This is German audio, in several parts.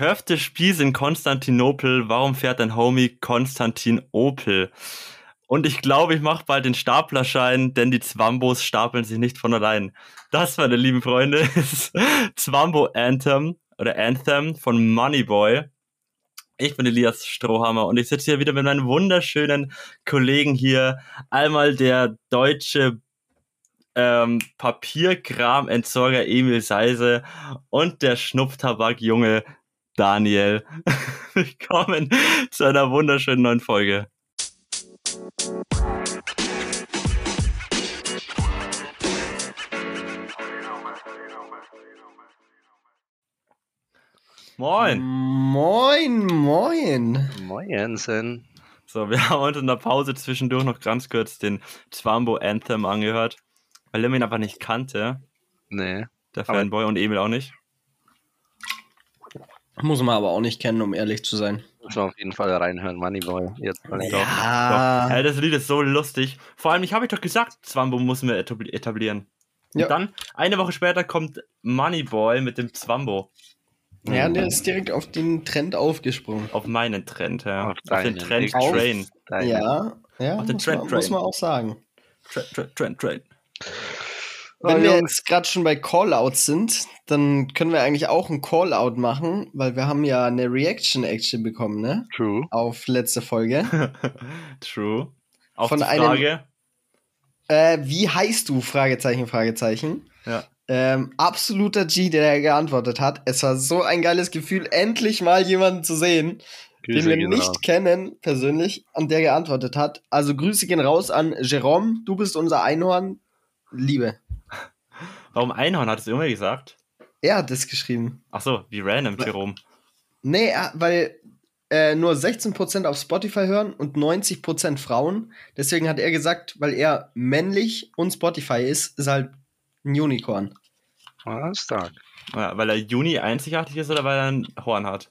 Köfte Spieß in Konstantinopel. Warum fährt dein Homie Konstantin Opel? Und ich glaube, ich mache bald den Staplerschein, denn die Zwambos stapeln sich nicht von allein. Das, meine lieben Freunde, ist Zwambo Anthem oder Anthem von Moneyboy. Ich bin Elias Strohhammer und ich sitze hier wieder mit meinen wunderschönen Kollegen hier. Einmal der deutsche ähm, Papierkram-Entsorger Emil Seise und der Schnupftabak-Junge Daniel. Willkommen zu einer wunderschönen neuen Folge. Moin. Moin, moin. Moinsen. So, wir haben uns in der Pause zwischendurch noch ganz kurz den Zwambo Anthem angehört, weil er ihn einfach nicht kannte, Nee. der Fanboy und Emil auch nicht. Muss man aber auch nicht kennen, um ehrlich zu sein. Muss man auf jeden Fall reinhören, Moneyboy. Jetzt mal Doch, Ja. Ey, das Lied ist so lustig. Vor allem, ich habe doch gesagt, Zwambo müssen wir etabli- etablieren. Und Ja. dann, eine Woche später, kommt Moneyboy mit dem Zwambo Ja, der ist direkt auf den Trend aufgesprungen. auf meinen Trend, ja. Auf Auf, den. Trend Auf- Train. Deine. Ja, ja Auf den muss, Trend man, Train. muss man auch sagen. Trend, Trend, Trend, Trend. Wenn Oh, wir jetzt gerade schon bei Callouts sind, dann können wir eigentlich auch ein Callout machen, weil wir haben ja eine Reaction-Action bekommen, ne? True. Auf letzte Folge. True. Auf Von die einem- Frage. äh, wie heißt du? Fragezeichen, Fragezeichen. Ja. Ähm, absoluter G, der geantwortet hat. Es war so ein geiles Gefühl, endlich mal jemanden zu sehen, den wir nicht raus. kennen, persönlich, und der geantwortet hat. Also Grüße gehen raus an Jerome, du bist unser Einhorn. Liebe. Warum Einhorn hat es immer gesagt? Er hat das geschrieben. Ach so, wie random, Jerome. Nee, weil äh, nur 16% auf Spotify hören und 90% Frauen. Deswegen hat er gesagt, weil er männlich und Spotify ist, ist er halt ein Unicorn. Ah, stark. Ja, weil er Juni einzigartig ist oder weil er ein Horn hat?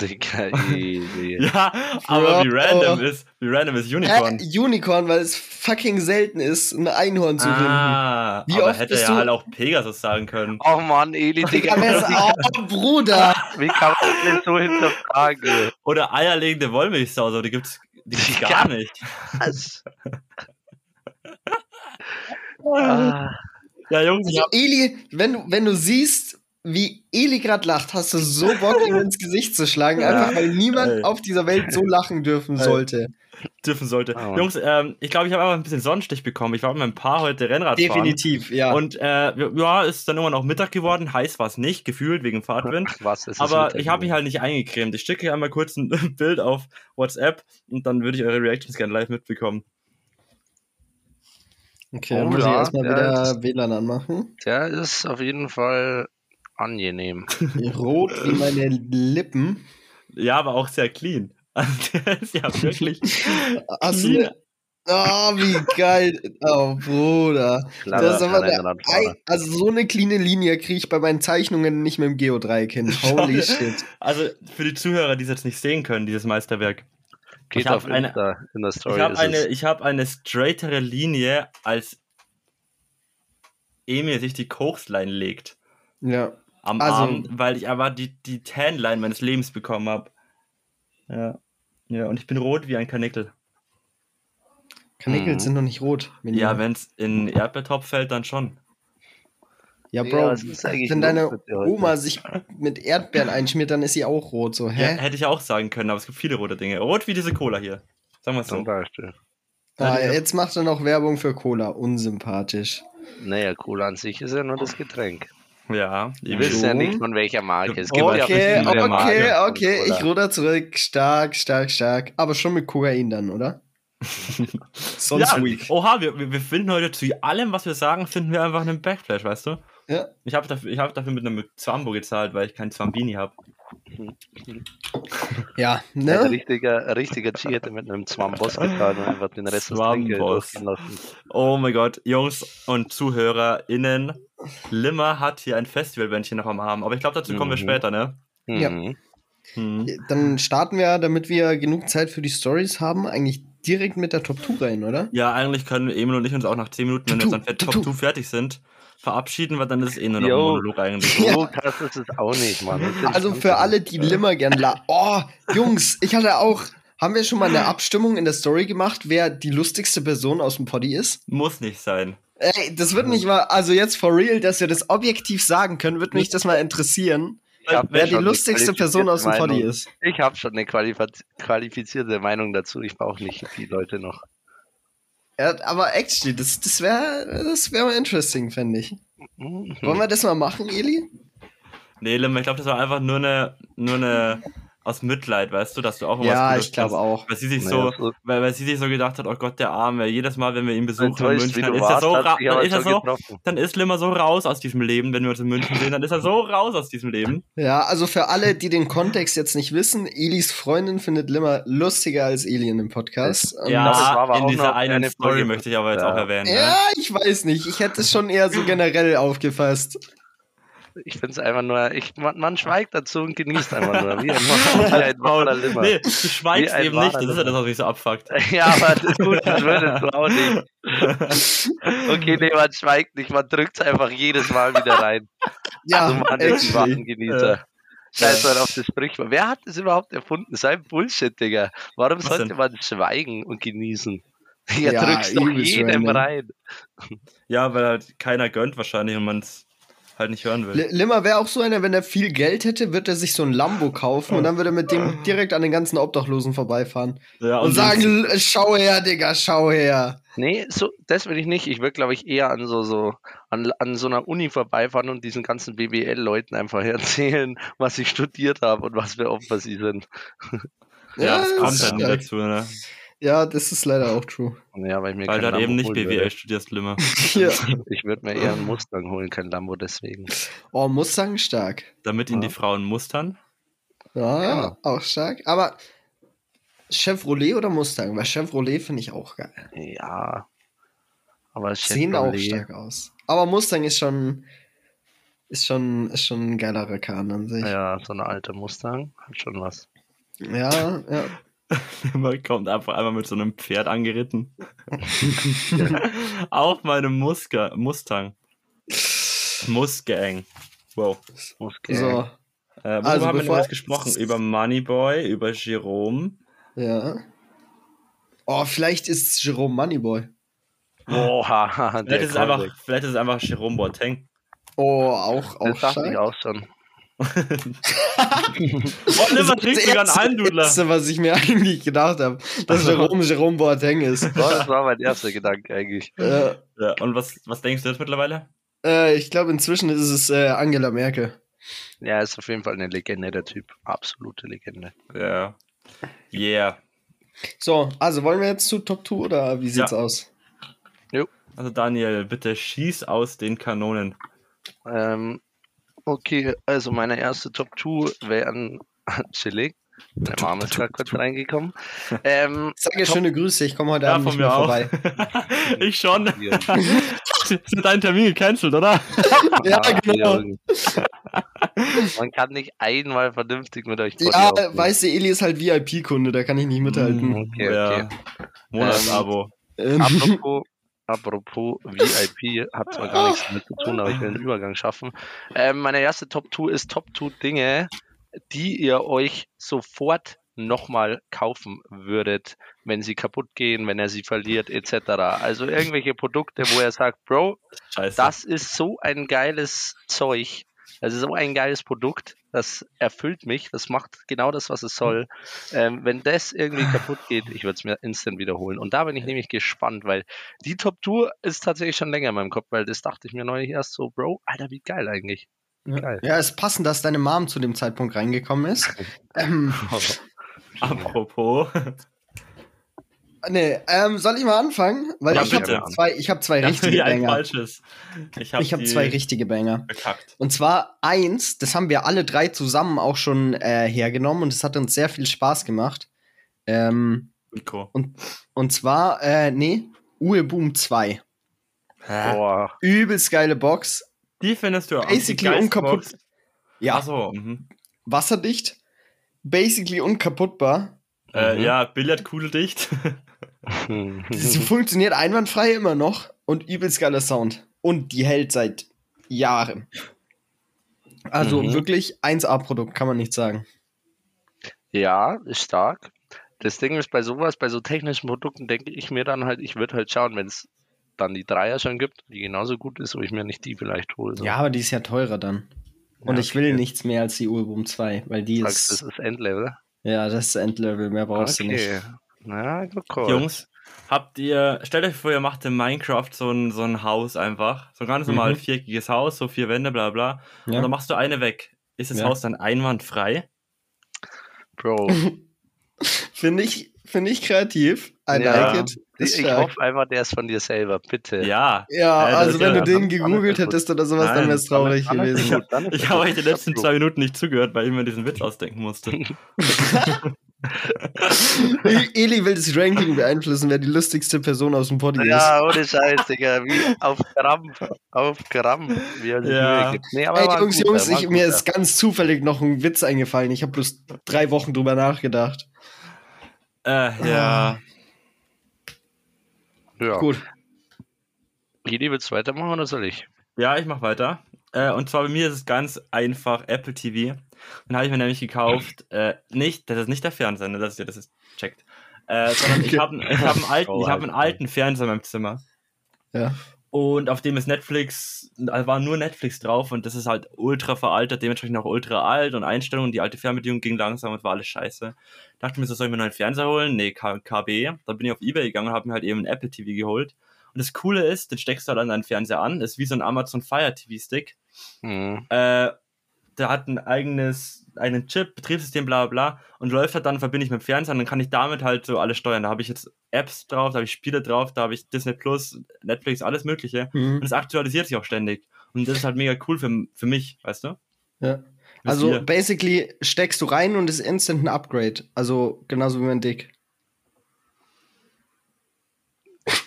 Digga, easy. Ja, aber wie random ist, wie random ist Unicorn? Hä? Unicorn, weil es fucking selten ist, ein Einhorn zu finden. ah, Wie aber oft hätte bist er du- halt auch Pegasus sagen können. Oh Mann, Eli, Digga. Aber er ist, oh, Bruder! Wie kann man das so hinterfragen? Oder eierlegende Wollmilchsau, so, die gibt's, die gibt's Ja. gar nicht. Was? ah, Ja, Jungs, Also, Eli, wenn du, wenn du siehst, wie Eli gerade lacht, hast du so Bock, ihm ins Gesicht zu schlagen, Ja. einfach weil niemand Ey. auf dieser Welt so lachen dürfen Ey. sollte. dürfen sollte. Oh. Jungs, ähm, ich glaube, ich habe einfach ein bisschen Sonnenstich bekommen. Ich war mit meinem Paar heute Rennrad Definitiv, ja. Und äh, ja, ist dann irgendwann auch Mittag geworden. Heiß war es nicht, gefühlt wegen Fahrtwind. was ist Aber ich habe mich halt nicht eingecremt. Ich schicke euch einmal kurz ein Bild auf WhatsApp und dann würde ich eure Reactions gerne live mitbekommen. okay, Oh, dann muss ich erstmal ja, wieder WLAN anmachen. Der ist auf jeden Fall angenehm. Rot wie meine Lippen. Ja, aber auch sehr clean. Also der ist ja wirklich. Hast du eine, Oh, wie geil. Oh, Bruder. Klar, Das ist aber der, ein, also so eine cleane Linie kriege ich bei meinen Zeichnungen nicht mit dem Geodreieck hin. Holy shit. Also für die Zuhörer, die es jetzt nicht sehen können, dieses Meisterwerk. Geht ich auf eine- Insta, in der Story. Ich habe eine, ich hab eine straightere Linie, als Emil sich die Kochsline legt. Ja. Am Also- Arm, weil ich aber die, die Tanline meines Lebens bekommen habe. Ja. Ja, und ich bin rot wie ein Karnickel. Karnickel Mhm. sind noch nicht rot. Wenn Ja, wenn es in Erdbeertopf fällt, dann schon. ja, Ja, Bro, eigentlich wenn deine? Oma sich mit Erdbeeren einschmiert, dann ist sie auch rot. So, Ja, hä? hätte ich auch sagen können, aber es gibt viele rote Dinge. Rot wie diese Cola hier. Sagen wir es Zum so. Beispiel. Ah, Ja, die- jetzt macht er noch Werbung für Cola. Unsympathisch. Naja, Cola an sich ist ja nur das Getränk. Ja, eben. willst ja nicht von welcher Marke. Es gibt ja Okay, verschiedene okay, Marken okay. Ich ruder zurück. Stark, stark, stark. Aber schon mit Kokain dann, oder? Sonst ja, weak. oha, wir, wir finden heute zu allem, was wir sagen, finden wir einfach einen Backflash, weißt du? Ja. Ich habe dafür, ich hab dafür mit einem Zwambo gezahlt, weil ich keinen Zwambini habe. Ja, ne? richtiger, ein richtiger G hätte mit einem Zwamboss getan und einfach den Rest des Trinkgeld Zwamboss. durchgehen lassen. Oh mein Gott, Jungs und ZuhörerInnen, Limmer hat hier ein Festivalbändchen noch am Arm, aber ich glaube, dazu kommen wir Mhm. später, ne? Ja. Mhm. Hm. Dann starten wir, damit wir genug Zeit für die Stories haben, eigentlich direkt mit der Top 2 rein, oder? Ja, eigentlich können Emil und ich uns auch nach 10 Minuten, wenn wir dann für. Top 2 fertig sind, verabschieden, weil dann ist es eh nur noch ein Jo. Monolog eigentlich. Ja. So krass ist es auch nicht, Mann. Also für alle, die Limmer gern la. Oh, Jungs, ich hatte auch. Haben wir schon mal eine Abstimmung in der Story gemacht, wer die lustigste Person aus dem Poddy ist? Muss nicht sein. Ey, das wird mich mal, also jetzt for real, dass wir das objektiv sagen können, wird mich das mal interessieren, wer die lustigste Person aus dem Poddy ist. Ich habe schon eine qualifiz qualifizierte Meinung dazu. Ich brauche nicht die Leute noch. Ja, aber actually, das, das wäre das wär mal interesting, fände ich. Mhm. Wollen wir das mal machen, Eli? Nee, Lim, ich glaube, das war einfach nur eine, nur eine aus Mitleid, weißt du, dass du auch immer Ja, ich glaube auch. Weil sie sich Naja, so, weil, weil sie sich so gedacht hat, oh Gott, der Arme, jedes Mal, wenn wir ihn besuchen in München, dann ist er warst, so, dann ist er so, getroffen. dann ist Limmer so raus aus diesem Leben, wenn wir uns in München sehen, dann ist er so raus aus diesem Leben. Ja, also für alle, die den Kontext jetzt nicht wissen, Elis Freundin findet Limmer lustiger als Eli in dem Podcast. Ja, das war aber in dieser einen eine Story Folge. möchte ich aber jetzt Ja. auch erwähnen. ne? Ja, ich weiß nicht. Ich hätte es schon eher so generell aufgefasst. Ich finde es einfach nur, ich, man, man schweigt dazu und genießt einfach nur. Wie ein, wie ein wahrer Limmer. nee, du schweigst ein eben nicht, das ist ja das, was mich so abfuckt. Ja, aber das, gut, das würdest du auch nicht. Okay, nee, man schweigt nicht, man drückt es einfach jedes Mal wieder rein. Ja, so man ist die actually. wahren Genießer. Scheiß mal auf das Sprichwort. Wer hat das überhaupt erfunden? So ein Bullshit, Digga. Warum Was sollte denn? man schweigen und genießen? Ja, Ja, drückst doch jedem rein. Ja, weil halt keiner gönnt wahrscheinlich und man es halt nicht hören will. Li- Limmer wäre auch so einer, wenn er viel Geld hätte, wird er sich so ein Lambo kaufen und dann würde er mit dem direkt an den ganzen Obdachlosen vorbeifahren. Ja, Und sagen, "L- schau her, Digga, schau her. Nee, so, das will ich nicht. Ich würde, glaube ich, eher an so, so, an, an so einer Uni vorbeifahren und diesen ganzen BWL-Leuten einfach erzählen, was ich studiert habe und was für Opfer sie sind. ja, das kommt halt stark. dazu, ne? Ja, das ist leider auch true. Ja, weil ich mir Weil du halt eben nicht BWL würde. studierst, Limmer. Ja. Ich würde mir eher einen Mustang holen, kein Lambo deswegen. Oh, Mustang stark. Damit ihn Ja. die Frauen mustern. Ja, Ja. auch stark. Aber Chevrolet oder Mustang? Weil Chevrolet finde ich auch geil. Ja. Aber Sehen auch Chevrolet- stark aus. Aber Mustang ist schon, ist schon, ist schon ein geilerer Kahn an sich. Ja, so eine alte Mustang hat schon was. Ja, ja. Man kommt einfach einmal mit so einem Pferd angeritten. Auf meinem Muska Mustang. Mustang. Wow. Muskel. So, Äh, Also haben wir denn gesprochen? Über Moneyboy, über Jerome. ja. Oh, vielleicht ist es Jerome Moneyboy. Oha, Vielleicht ist, es einfach, vielleicht ist es einfach Jerome Boateng. Oh, auch, auch Das dachte ich auch schon. Das ist trinkt das sogar einen erste, Eindudler. erste, was ich mir eigentlich gedacht habe, dass Jerome Jerome Boateng ist. Das war mein erster Gedanke eigentlich. äh, Ja, und was, was denkst du jetzt mittlerweile? äh, ich glaube, inzwischen ist es äh, Angela Merkel. Ja, ist auf jeden Fall eine Legende, der Typ. Absolute Legende. Ja. Yeah. So, also wollen wir jetzt zu Top 2 oder wie sieht's Ja. aus? Also Daniel, bitte schieß aus den Kanonen. Ähm, okay, also meine erste Top 2 wären chillig. Meine Mama ist gerade kurz reingekommen. Ähm, Ich sage schöne Grüße, ich komme heute Ja, Abend von nicht mir mehr auch. vorbei. ich schon. Ist dein Termin gecancelt, oder? Ja, genau. Man kann nicht einmal vernünftig mit euch Ja, weißt du, Eli ist halt VIP-Kunde, da kann ich nicht mithalten. Okay, okay. Monatsabo. Ähm, Apropos, apropos VIP, hat zwar gar nichts damit zu tun, aber ich will einen Übergang schaffen. Ähm, meine erste Top 2 ist Top 2 Dinge, die ihr euch sofort nochmal kaufen würdet, wenn sie kaputt gehen, wenn er sie verliert, etc. Also irgendwelche Produkte, wo er sagt, Bro, Scheiße. das ist so ein geiles Zeug. Das ist so ein geiles Produkt. Das erfüllt mich. Das macht genau das, was es soll. Ähm, wenn das irgendwie kaputt geht, ich würde es mir instant wiederholen. Und da bin ich nämlich gespannt, weil die Top Tour ist tatsächlich schon länger in meinem Kopf, weil das dachte ich mir neulich erst so, Bro, Alter, wie geil eigentlich. Geil. ja, ist passend, dass deine Mom zu dem Zeitpunkt reingekommen ist. ähm, Apropos. Nee, ähm, soll ich mal anfangen? Weil Ja, ich habe zwei, ich hab zwei richtige Banger. falsches. Ich habe habe zwei richtige Banger. bekackt. Und zwar eins, das haben wir alle drei zusammen auch schon äh, hergenommen und es hat uns sehr viel Spaß gemacht. Ähm, Mikro. und zwar, äh, nee, Uwe Boom 2. Boah, Übelst geile Box. Die findest du auch. Basically unkaputt. Ja, Achso. Mhm. wasserdicht. Basically unkaputtbar. Äh, Mhm. ja, Billardkugeldicht. Sie funktioniert einwandfrei immer noch und übelst geiler Sound. Und die hält seit Jahre. Also Mhm. wirklich 1A-Produkt, kann man nicht sagen. Ja, ist stark. Das Ding ist bei sowas, bei so technischen Produkten denke ich mir dann halt, ich würde halt schauen, wenn es dann die Dreier schon gibt, die genauso gut ist, wo ich mir nicht die vielleicht hole. So. Ja, aber die ist ja teurer dann. Und Ja, ich will okay. nichts mehr als die Urboom 2, weil die Sagst, ist. das ist Endlevel. Ja, das ist Endlevel, mehr brauchst du nicht. Na, gut, cool. Jungs, habt ihr, stellt euch vor, ihr macht in Minecraft so ein, so ein Haus einfach. So ein ganz normal Mhm. viereckiges Haus, so vier Wände, bla bla. Und Ja. dann machst du eine weg. Ist das Ja. Haus dann einwandfrei? Bro. Finde ich, finde ich kreativ. I Ja. like it. Ich, Ist ich stark. hoffe einfach, der ist von dir selber, bitte. Ja. Ja, das also wenn ja- du den dann- gegoogelt dann hättest oder sowas, dann Nein, wäre es traurig dann gewesen. dann Ich es habe euch die letzten zwei Minuten nicht zugehört, weil ich mir diesen Witz ausdenken musste. Eli will das Ranking beeinflussen, wer die lustigste Person aus dem Poddy ist. Ja, ohne Scheiß, Digga. Wie auf Krampf. Auf Krampf. Wie er Ja. Gibt. Nee, aber Ey, Jungs, guter, Jungs, ich, mir ist ganz zufällig noch ein Witz eingefallen. Ich habe bloß drei Wochen drüber nachgedacht. äh, ja. Ja. Gut. Gidi, willst du weitermachen oder soll ich? Ja, ich mach weiter. Äh, und zwar bei mir ist es ganz einfach Apple TV. Den habe ich mir nämlich gekauft. Äh, nicht, das ist nicht der Fernseher, ne, dass ihr das jetzt checkt. Äh, sondern ich habe ich hab einen, alten, Oh, ich hab einen Alter. alten Fernseher in meinem Zimmer. Ja. Und auf dem ist Netflix, da war nur Netflix drauf und das ist halt ultra veraltet, dementsprechend auch ultra alt und Einstellungen, die alte Fernbedienung ging langsam und war alles scheiße. Dachte mir so, soll ich mir einen neuen Fernseher holen? Nee, K KB. Dann bin ich auf Ebay gegangen und habe mir halt eben einen Apple TV geholt. Und das Coole ist, den steckst du halt an deinen Fernseher an, ist wie so ein Amazon Fire TV Stick. Hm. Äh, der hat ein eigenes, einen Chip, Betriebssystem, bla bla bla und läuft halt dann, verbinde ich mit dem Fernseher und dann kann ich damit halt so alles steuern. Da habe ich jetzt Apps drauf, da habe ich Spiele drauf, da habe ich Disney Plus, Netflix, alles mögliche. Und Mhm. es aktualisiert sich auch ständig. Und das ist halt mega cool für, für mich, weißt du? ja. Also, ihr? basically steckst du rein und ist instant ein Upgrade. Also, genauso wie mein Dick.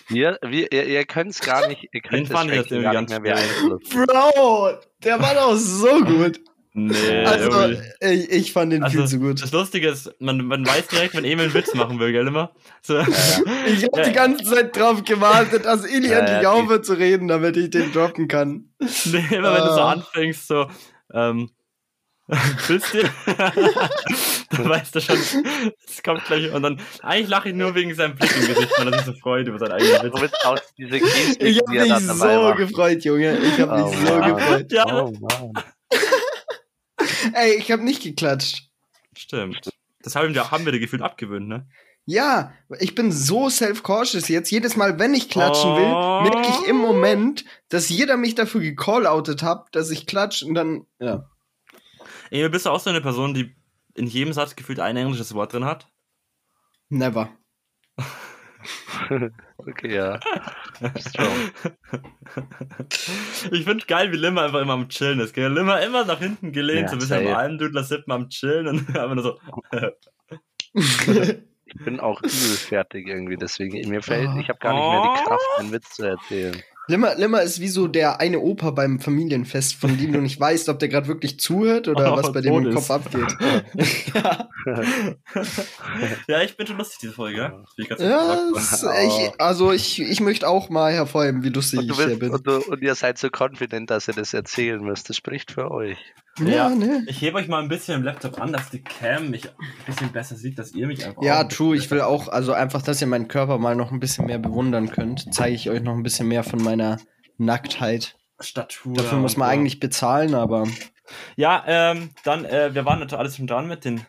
Wir, wir, ihr, ihr könnt es gar nicht, ihr könnt irgendwie gar nicht mehr beeinflussen. Bro, der war doch so gut. Nee, Also, ich, ich fand den Also, viel zu gut. Das Lustige ist, man, man weiß direkt, wenn Emil einen Witz machen will, gell, immer? So. Ich habe Ja. die ganze Zeit drauf gewartet, dass Eli Ja, endlich aufhört zu reden, damit ich den droppen kann. Nee, immer wenn du so Ah. anfängst, so, ähm, willst du? dann weißt du schon, es kommt gleich, und dann, eigentlich lache ich nur wegen seinem Blick im Gesicht, weil er sich so freut über seinen eigenen Witz. Ich habe die mich so gefreut, Junge. Ich habe Oh, mich so Mann. gefreut. Ja, Oh Mann. Ey, ich habe nicht geklatscht. stimmt. Das haben wir, haben wir dir gefühlt abgewöhnt, ne? Ja, ich bin so self-cautious jetzt. Jedes Mal, wenn ich klatschen Oh. will, merke ich im Moment, dass jeder mich dafür gecalloutet hat, dass ich klatsche und dann, ja. Emil, bist du auch so eine Person, die in jedem Satz gefühlt ein englisches Wort drin hat? Never. Okay, ja. Strong. Ich finde geil, wie Limmer einfach immer am Chillen ist. Gell? Limmer immer nach hinten gelehnt, Ja, so ein bisschen am. Almdudler sippen am Chillen und einfach nur so. Ich bin auch übel fertig irgendwie, deswegen mir fällt, ich habe gar nicht mehr die. Kraft, einen Witz zu erzählen. Limmer, Limmer ist wie so der eine Opa beim Familienfest, von dem du nicht weißt, ob der gerade wirklich zuhört oder Oh, was bei dem im Kopf ist. abgeht. ja, ja, ich bin schon lustig, diese Folge, ich ja es- ich, also ich, ich möchte auch mal hervorheben, wie lustig Und, du ich hier willst, bin. und, du, und ihr seid so confident, dass ihr das erzählen müsst. Das spricht für euch. Ja, Ja. ne? Ich hebe euch mal ein bisschen im Laptop an, dass die Cam mich ein bisschen besser sieht, dass ihr mich einfach. Ja, true. Ich will auch, also einfach, dass ihr meinen Körper mal noch ein bisschen mehr bewundern könnt, zeige ich euch noch ein bisschen mehr von meiner Nacktheit. Statur. Dafür muss man eigentlich bezahlen, aber Ja, ähm, dann, äh, wir waren natürlich alles schon dran mit den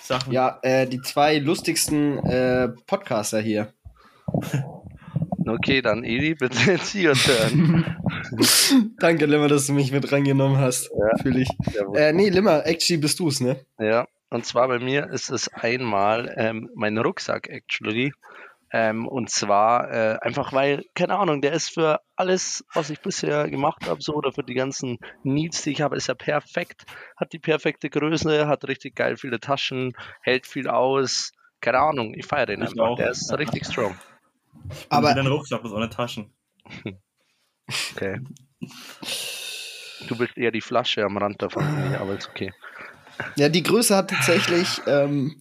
Sachen. ja, äh, die zwei lustigsten äh, Podcaster hier. Okay, dann Eli, bitte it's your turn. Danke, Limmer, dass du mich mit reingenommen hast. Ja. Fühl ich. Äh, nee, Limmer, actually bist du's, ne? Ja, und zwar bei mir ist es einmal ähm, mein Rucksack, actually. Ähm, und zwar äh, einfach, weil, keine Ahnung, der ist für alles, was ich bisher gemacht habe, so oder für die ganzen Needs, die ich habe, ist er perfekt. Hat die perfekte Größe, hat richtig geil viele Taschen, hält viel aus. Keine Ahnung, ich feiere den Ich einfach. auch. Der ist Ja. richtig strong. Aber Aber. den Rucksack bloß ohne Taschen. Okay. Du bist eher die Flasche am Rand Familie, aber ist okay. ja, die Größe hat tatsächlich, ähm,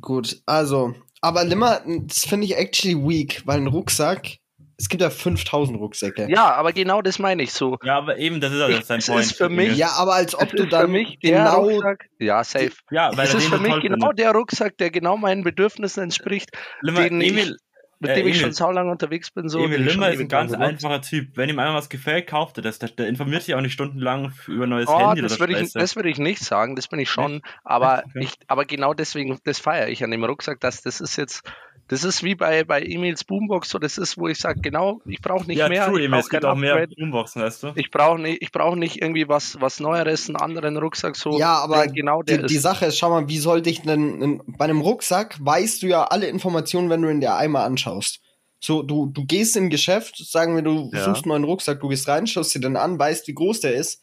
gut, also, aber Limmer, das finde ich actually weak, weil ein Rucksack es gibt ja 5000 Rucksäcke. Ja, aber genau das meine ich so. Ja, aber eben, das ist ja sein es Point. ist für mich- Ja, aber als ob Das du ist für dann genau Rucksack. Ja, safe. Ja, weil Es er ist für mich genau der Rucksack, der genau meinen Bedürfnissen entspricht, Limmer, den ich- Emil, mit Äh, dem ich Emil. schon saulang unterwegs bin. So, Emil ich Limmer ist ein ganz einfacher Typ. Wenn ihm einmal was gefällt, kauft er das. Der, der informiert sich auch nicht stundenlang über neues Oh, Handy das oder würde ich, das würde ich nicht sagen, das bin ich schon, aber Okay. ich, aber genau deswegen, das feiere ich an dem Rucksack, dass das ist jetzt, das ist wie bei, bei Emils Boombox, so das ist, wo ich sage, genau, ich brauche nicht ja, mehr, true, ich Emil. Es brauche gibt auch mehr Boomboxen, weißt du? ich brauche nicht, ich brauche nicht irgendwie was, was Neueres, einen anderen Rucksack, so, Ja, aber der genau der die, die ist. Sache ist, schau mal, wie soll dich denn in, bei einem Rucksack weißt du ja alle Informationen, wenn du in der Eimer anschaust. So, du, du gehst in ein Geschäft, sagen wir, du Ja. suchst einen neuen Rucksack, du gehst rein, schaust dir den an, weißt, wie groß der ist.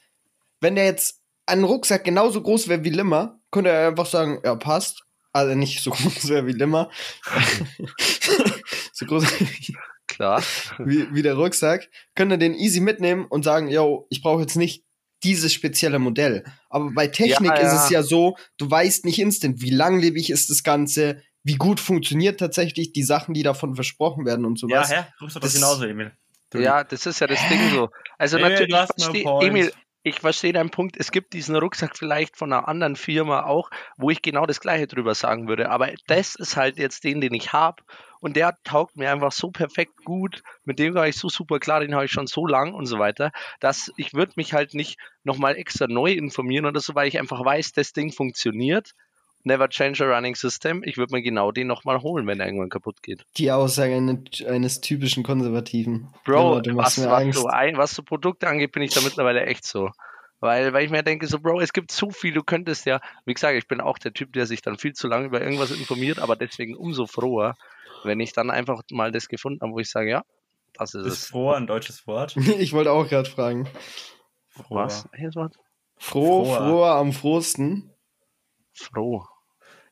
Wenn der jetzt ein Rucksack genauso groß wäre wie Limmer, könnte er einfach sagen, ja, passt. Also nicht so groß wäre wie Limmer. so groß Klar. wie, wie der Rucksack, könnte den easy mitnehmen und sagen, yo, ich brauche jetzt nicht dieses spezielle Modell. Aber bei Technik Ja, ist ja. es ja so, du weißt nicht instant, wie langlebig ist das Ganze, wie gut funktioniert tatsächlich die Sachen, die davon versprochen werden und Ja, sowas. hä? Guckst du das Das- genauso, Emil? Du- Ja, das ist ja das Ding so. Also Emil, natürlich. Emil, ich verstehe deinen Punkt. Es gibt diesen Rucksack vielleicht von einer anderen Firma auch, wo ich genau das Gleiche drüber sagen würde. Aber das ist halt jetzt den, den ich habe. Und der taugt mir einfach so perfekt gut. Mit dem war ich so super klar, den habe ich schon so lang und so weiter, dass ich würde mich halt nicht nochmal extra neu informieren oder so, weil ich einfach weiß, das Ding funktioniert. Never change a running system. Ich würde mir genau den nochmal holen, wenn er irgendwann kaputt geht. Die Aussage eine, eines typischen Konservativen. Bro, Ja, du machst was, mir was, Angst. so ein, was so Produkte angeht, bin ich da mittlerweile echt so. Weil, weil ich mir denke, so, Bro, es gibt so viel, du könntest ja, wie gesagt, ich bin auch der Typ, der sich dann viel zu lange über irgendwas informiert, aber deswegen umso froher, wenn ich dann einfach mal das gefunden habe, wo ich sage, ja, das ist Ist es. froh ein deutsches Wort? Ich wollte auch gerade fragen. Froh. Was? Froh, Froher. froher am frohsten. Froh.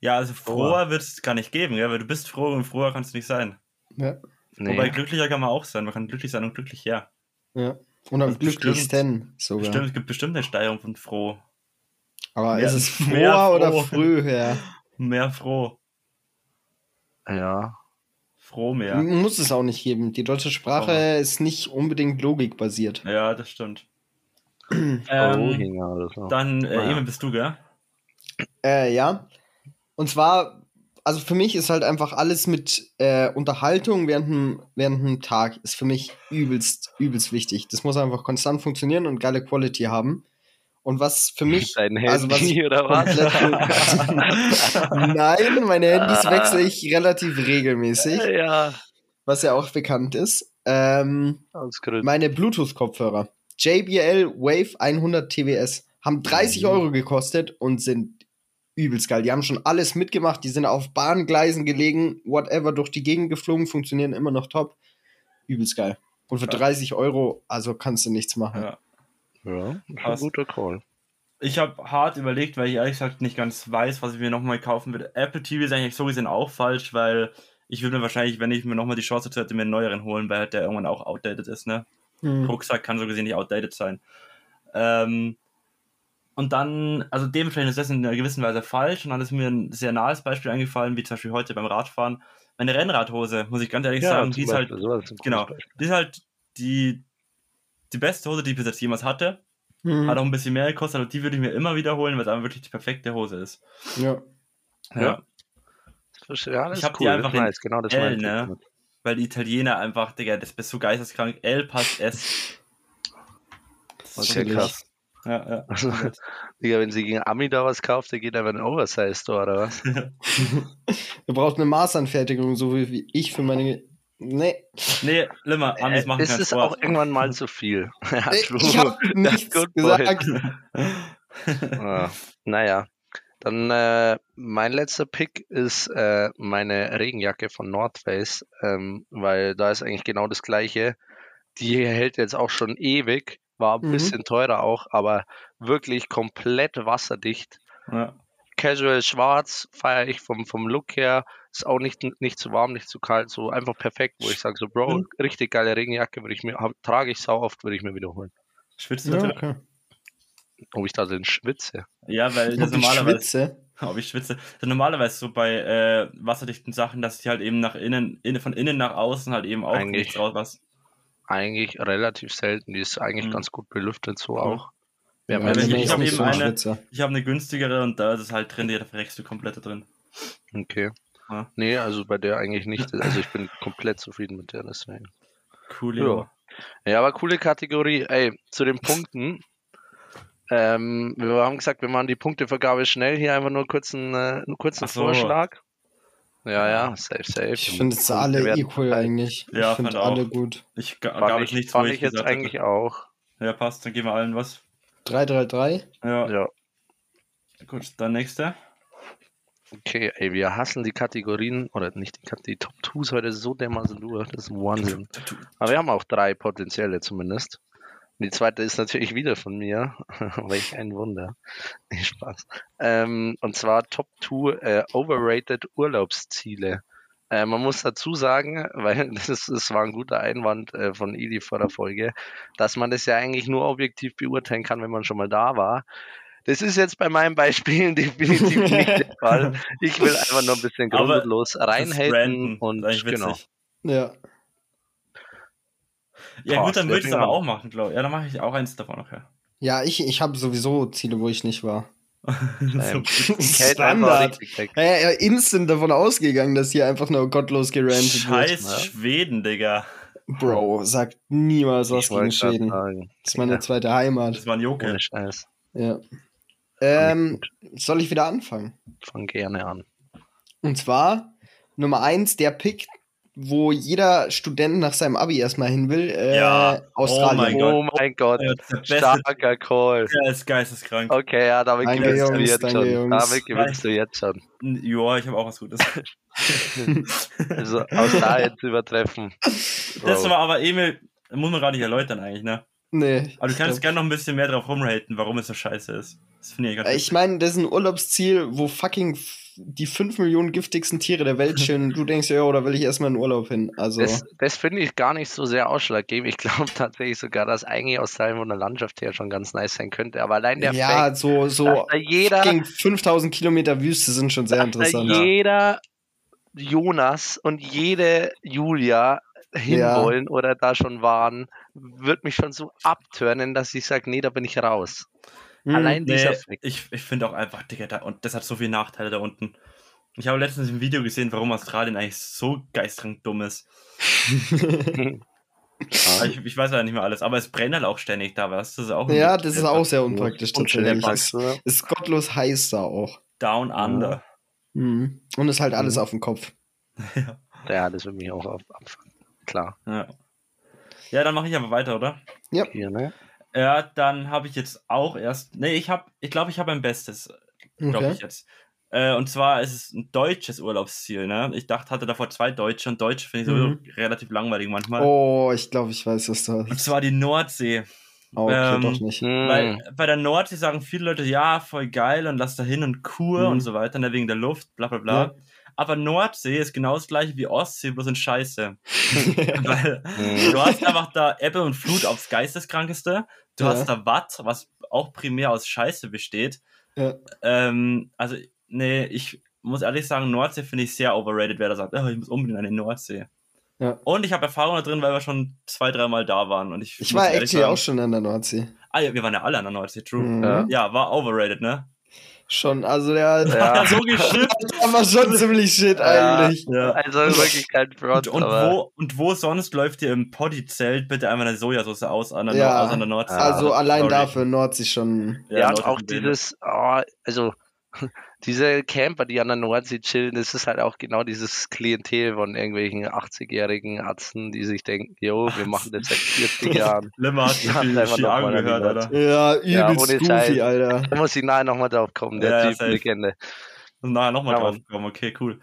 Ja, also Froher. wird es gar nicht geben, ja, weil du bist froh und froher kannst du nicht sein. Ja, Nee. Wobei glücklicher kann man auch sein. Man kann glücklich sein und glücklich ja. ja. Und am Das glücklichsten sogar. Bestimmt, es gibt bestimmt eine Steigerung von froh. Aber Mehr- ist es mehr froher oder froh. früher? Mehr froh. ja. Froh mehr. Muss es auch nicht geben. Die deutsche Sprache ist nicht unbedingt logikbasiert. Ja, das stimmt. Oh, ähm, Hinger oder so. dann, äh, Naja. Emil, bist du, gell? Äh, ja. Und zwar, also für mich ist halt einfach alles mit äh, Unterhaltung während dem, während dem Tag ist für mich übelst, übelst wichtig. Das muss einfach konstant funktionieren und geile Quality haben. Und was für mich, Dein Handy also was oder was? Nein, meine Handys wechsle ich relativ regelmäßig, ja, was ja auch bekannt ist. Ähm, meine Bluetooth-Kopfhörer. JBL Wave 100 TWS haben 30 Mhm. Euro gekostet und sind übelst geil. Die haben schon alles mitgemacht. Die sind auf Bahngleisen gelegen, whatever, durch die Gegend geflogen, funktionieren immer noch top. Übelst geil. Und für Ja. 30 Euro, also kannst du nichts machen. Ja. Ja, ein guter Call. Ich habe hart überlegt, weil ich ehrlich gesagt nicht ganz weiß, was ich mir nochmal kaufen würde. Apple TV ist eigentlich so gesehen auch falsch, weil ich würde mir wahrscheinlich, wenn ich mir nochmal die Chance hätte, mir einen neueren holen, weil halt der irgendwann auch outdated ist, ne? Hm. Rucksack kann so gesehen nicht outdated sein. Ähm, und dann, also dementsprechend ist das in einer gewissen Weise falsch. Und dann ist mir ein sehr nahes Beispiel eingefallen, wie zum Beispiel heute beim Radfahren. Meine Rennradhose, muss ich ganz ehrlich sagen, die ist halt, Beispiel, ist genau, die ist halt die, die beste Hose, die ich bis jetzt jemals hatte. Hm. Hat auch ein bisschen mehr gekostet, aber die würde ich mir immer wiederholen, weil es einfach wirklich die perfekte Hose ist. Ja. Ja. Das Ja, das Ich ist hab die cool, einfach das ist in nice, genau das L, ne? Weil die Italiener einfach, Digga, das bist so geisteskrank. L passt S. Okay, Chillig. krass. Ja, ja. Also, Digga, wenn sie gegen Ami da was kauft, der geht einfach in den Oversize Store oder was? Du brauchst eine Maßanfertigung, so wie wie ich für meine. Nee. Nee, Limmer, Amis machen es ist Sport. auch irgendwann mal zu viel. ja. Ich habe nichts gesagt. Ah, naja, dann äh, mein letzter Pick ist äh, meine Regenjacke von North Face, ähm, weil da ist eigentlich genau das gleiche. Die hält jetzt auch schon ewig, war ein Mhm. bisschen teurer auch, aber wirklich komplett wasserdicht. Ja. Casual schwarz feiere ich vom, vom Look her. Ist auch nicht, nicht zu warm, nicht zu kalt, so einfach perfekt, wo ich sage, so Bro, Mhm. richtig geile Regenjacke, würde ich mir, hab, trage ich sau oft, würde ich mir wiederholen. Schwitzt du Ja, da? okay. Ob ich da denn schwitze. Ja, weil das ich normalerweise, schwitze. ob ich schwitze, ist normalerweise so bei äh, wasserdichten Sachen, dass die halt eben nach innen, innen, von innen nach außen halt eben auch Eigentlich. nichts raus was. Eigentlich relativ selten. Die ist eigentlich Mhm. ganz gut belüftet, so auch. Ja, ja ich- nicht ich hab nicht eben so ein eine-. Ich habe eine günstigere und da ist es halt drin, die da verreckst du komplett da drin. Okay. Ja. Nee, also bei der eigentlich nicht. Also ich bin komplett zufrieden mit der, deswegen. Cool, Ja. ja. Aber coole Kategorie. Ey, zu den Punkten. Ähm, wir haben gesagt, wir machen die Punktevergabe schnell. Hier einfach nur kurz einen, äh, einen kurzen so. Vorschlag. Ja, ja, safe, safe. Ich finde es alle equal verteilt. eigentlich. Ja, ich finde alle gut. Ich ga- Fand gab ich, ich nichts, fand wo ich ich jetzt gesagt eigentlich auch. Ja, passt, dann geben wir allen was. 3-3-3. Ja, Ja. gut, dann nächste. Okay, ey, wir hassen die Kategorien, oder nicht die Kategorien, die Top 2s heute so dermaßen durch, das ist Wahnsinn. Aber wir haben auch drei potenzielle zumindest. Und die zweite ist natürlich wieder von mir, welch ein Wunder. Nee, Spaß. Ähm, und zwar Top 2 äh, Overrated Urlaubsziele. Äh, man muss dazu sagen, weil das, ist, das war ein guter Einwand äh, von Ili vor der Folge, dass man das ja eigentlich nur objektiv beurteilen kann, wenn man schon mal da war. Das ist jetzt bei meinen Beispielen definitiv nicht der Fall. Ich will einfach nur ein bisschen grundlos random, und genau. Ja. Ja, Boah, gut, dann würde ich es aber auch machen, glaube ich. Ja, dann mache ich auch eins davon noch, ja. Ja, ich, ich habe sowieso Ziele, wo ich nicht war. So, Standard. Ja, ja, instant davon ausgegangen, dass hier einfach nur gottlos gerantet Scheiß Ja. Schweden, Digga. wird. Bro, sagt niemals was Ich gegen Schweden. sagen, Das ist meine Ja. zweite Heimat. Das war ein Joke. Ohne Scheiß. Ja. Ähm, soll ich wieder anfangen? Fang gerne an. Und zwar Nummer eins, der Pick, wo jeder Student nach seinem Abi erstmal hin will. Äh, Ja. Australien. Oh mein Gott. Oh mein Gott. Ja, der beste Starker Call. Der ist geisteskrank. Okay, ja, damit Danke, gewinnst du Jungs, jetzt danke, schon. Jungs. Damit gewinnst du jetzt schon. Ja, ich habe auch was Gutes. Also Australien zu übertreffen. Das war aber Emil, muss man gar nicht erläutern eigentlich, ne? Nee. Aber du kannst gerne noch ein bisschen mehr drauf rumraten, warum es so scheiße ist. Das finde ich ganz ich meine, das ist ein Urlaubsziel, wo fucking die 5 Millionen giftigsten Tiere der Welt chillen. du denkst, ja, oder will ich erstmal in Urlaub hin? Also, Das, das finde ich gar nicht so sehr ausschlaggebend. Ich glaube tatsächlich sogar, dass eigentlich Australien von der Landschaft her schon ganz nice sein könnte. Aber allein der ja, Fact, so, so jeder, fucking 5000 Kilometer Wüste sind schon sehr interessant. jeder Jonas und jede Julia hinwollen oder da schon waren, wird mich schon so abturnen, dass ich sage, nee, da bin ich raus. Hm. Allein dieser Nee, Fact. ich, ich finde auch einfach, Digga, da, und das hat so viele Nachteile da unten. Ich habe letztens ein Video gesehen, warum Australien eigentlich so geistkrank dumm ist. Ich, ich weiß ja nicht mehr alles, aber es brennt halt auch ständig da, weißt du? Das ist auch Ja, das ist auch sehr unpraktisch tatsächlich. Es ist gottlos heiß da auch. Down Under. Mhm. Und ist halt alles Mhm. auf dem Kopf. Ja, das wird mich auch auf, abfangen. Klar. Ja, ja dann mache ich aber weiter, oder? Hier, ne? Ja, dann habe ich jetzt auch erst. Nee, ich habe, ich glaube, ich habe ein Bestes, glaube Okay. ich jetzt. Äh, und zwar ist es ein deutsches Urlaubsziel, ne? Ich dachte, hatte davor zwei Deutsche und Deutsche finde ich sowieso Mhm. relativ langweilig manchmal. Oh, ich glaube, ich weiß, was du Und hast. zwar die Nordsee. Oh, okay, ähm, doch nicht. Hm. Weil bei der Nordsee sagen viele Leute, ja, voll geil und lass da hin und Kur Mhm. und so weiter, ne, wegen der Luft, bla bla bla. Ja. Aber Nordsee ist genau das gleiche wie Ostsee, bloß in Scheiße. Weil Hm. du hast einfach da Ebbe und Flut aufs Geisteskrankeste. Du Ja. hast da Watt, was auch primär aus Scheiße besteht. Ja. Ähm, also, nee, ich muss ehrlich sagen, Nordsee finde ich sehr overrated, wer da sagt, oh, ich muss unbedingt an die Nordsee. Ja. Und ich habe Erfahrung da drin, weil wir schon zwei, dreimal da waren. Und ich, Ich war actually sagen- auch schon an der Nordsee. Ah, ja, wir waren ja alle an der Nordsee, true. Mhm. Ja, war overrated, ne? Schon, also der, Ja. so geschippt. der war schon ziemlich shit Ja. eigentlich. Ja. Also wirklich kein Front, Und, und, aber wo, und wo sonst läuft ihr im Poddy-Zelt bitte einmal eine Sojasauce aus an der, Ja. Nord- aus an der Nordsee? Also allein sorry. dafür Nordsee schon. ja, und auch dieses, oh, also diese Camper, die an der Nordsee chillen, das ist halt auch genau dieses Klientel von irgendwelchen 80-jährigen Arzten, die sich denken, jo, wir machen das seit 40 Jahren. Hat Ja, viel, viel angehört. Alter. Ja, Ja, übelst goofy, Scheiß. Alter. Da muss ich nachher nochmal drauf kommen, der Ja, ja, Typ. Legende. Und nachher nochmal Ja, drauf kommen, okay, cool.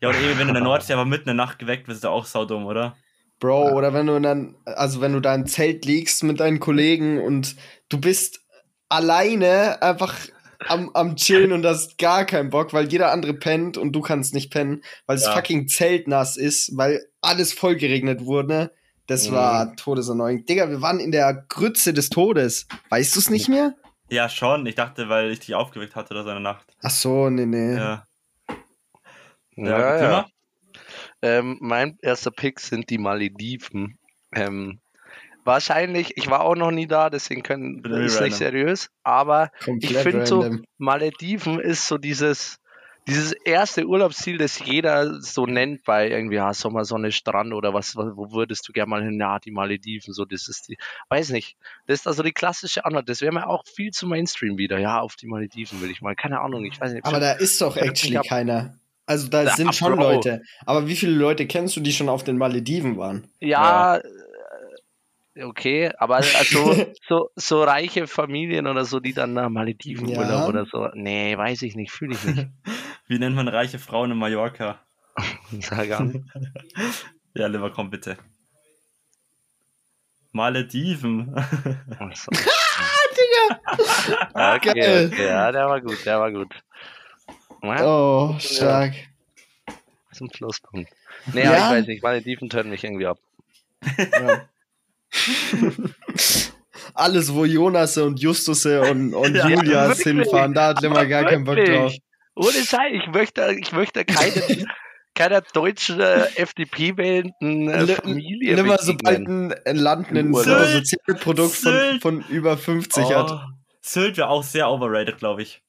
Ja, und eben, wenn du in der Nordsee aber mitten in der Nacht geweckt wirst, ist ja auch saudumm, oder? Bro, oder wenn du dann, also wenn du da im Zelt liegst mit deinen Kollegen und du bist alleine einfach am, am Chillen und hast gar keinen Bock, weil jeder andere pennt und du kannst nicht pennen, weil das Ja. fucking Zelt nass ist, weil alles voll geregnet wurde. Das Mhm. war todeserneuend. Digga, wir waren in der Grütze des Todes. Weißt du es nicht mehr? Ja, schon. Ich dachte, weil ich dich aufgeweckt hatte oder so in der Nacht. Ach so, nee, nee. Ja. Ja, ja. Zimmer? Ähm, mein erster Pick sind die Malediven. Ähm, Wahrscheinlich, ich war auch noch nie da, deswegen können, irgendwie ist nicht seriös. Aber ich Komplett finde so. Malediven ist so dieses, dieses erste Urlaubsziel, das jeder so nennt bei irgendwie, ja, Sommersonne, Strand oder was, wo würdest du gerne mal hin? Ja, die Malediven, so, das ist die, weiß nicht. Das ist also die klassische Antwort. Das wäre mir auch viel zu Mainstream wieder. Ja, auf die Malediven will ich mal. Keine Ahnung, ich weiß nicht. Aber da ist doch actually keiner. Also da Ja, sind schon Bro. Leute. Aber wie viele Leute kennst du, die schon auf den Malediven waren? Ja, äh, okay, aber also so, so reiche Familien oder so, die dann nach Maledivenurlaub Ja. oder so. Nee, weiß ich nicht, fühle ich nicht. Wie nennt man reiche Frauen in Mallorca? Sag an. Ja, Liver, komm bitte. Malediven. So. Okay, Geil. okay, ja, der war gut, der war gut. Ja, Oh, stark. zum Schlusspunkt. Nee, Ja. aber ich weiß nicht, Malediven tönen mich irgendwie ab. Ja. Alles, wo Jonas und Justus und, und Ja, Julias wirklich. hinfahren, da hat Limmer gar keinen Bock drauf. Ohne Scheiß, ich möchte, ich möchte keine, keiner deutschen äh, FDP wählenden äh, Li- Familie Limmer, sobald ein, ein Land ein. Sozialprodukt von, Sylt. von über 50 hat. Oh, Sylt wäre auch sehr overrated, glaube ich.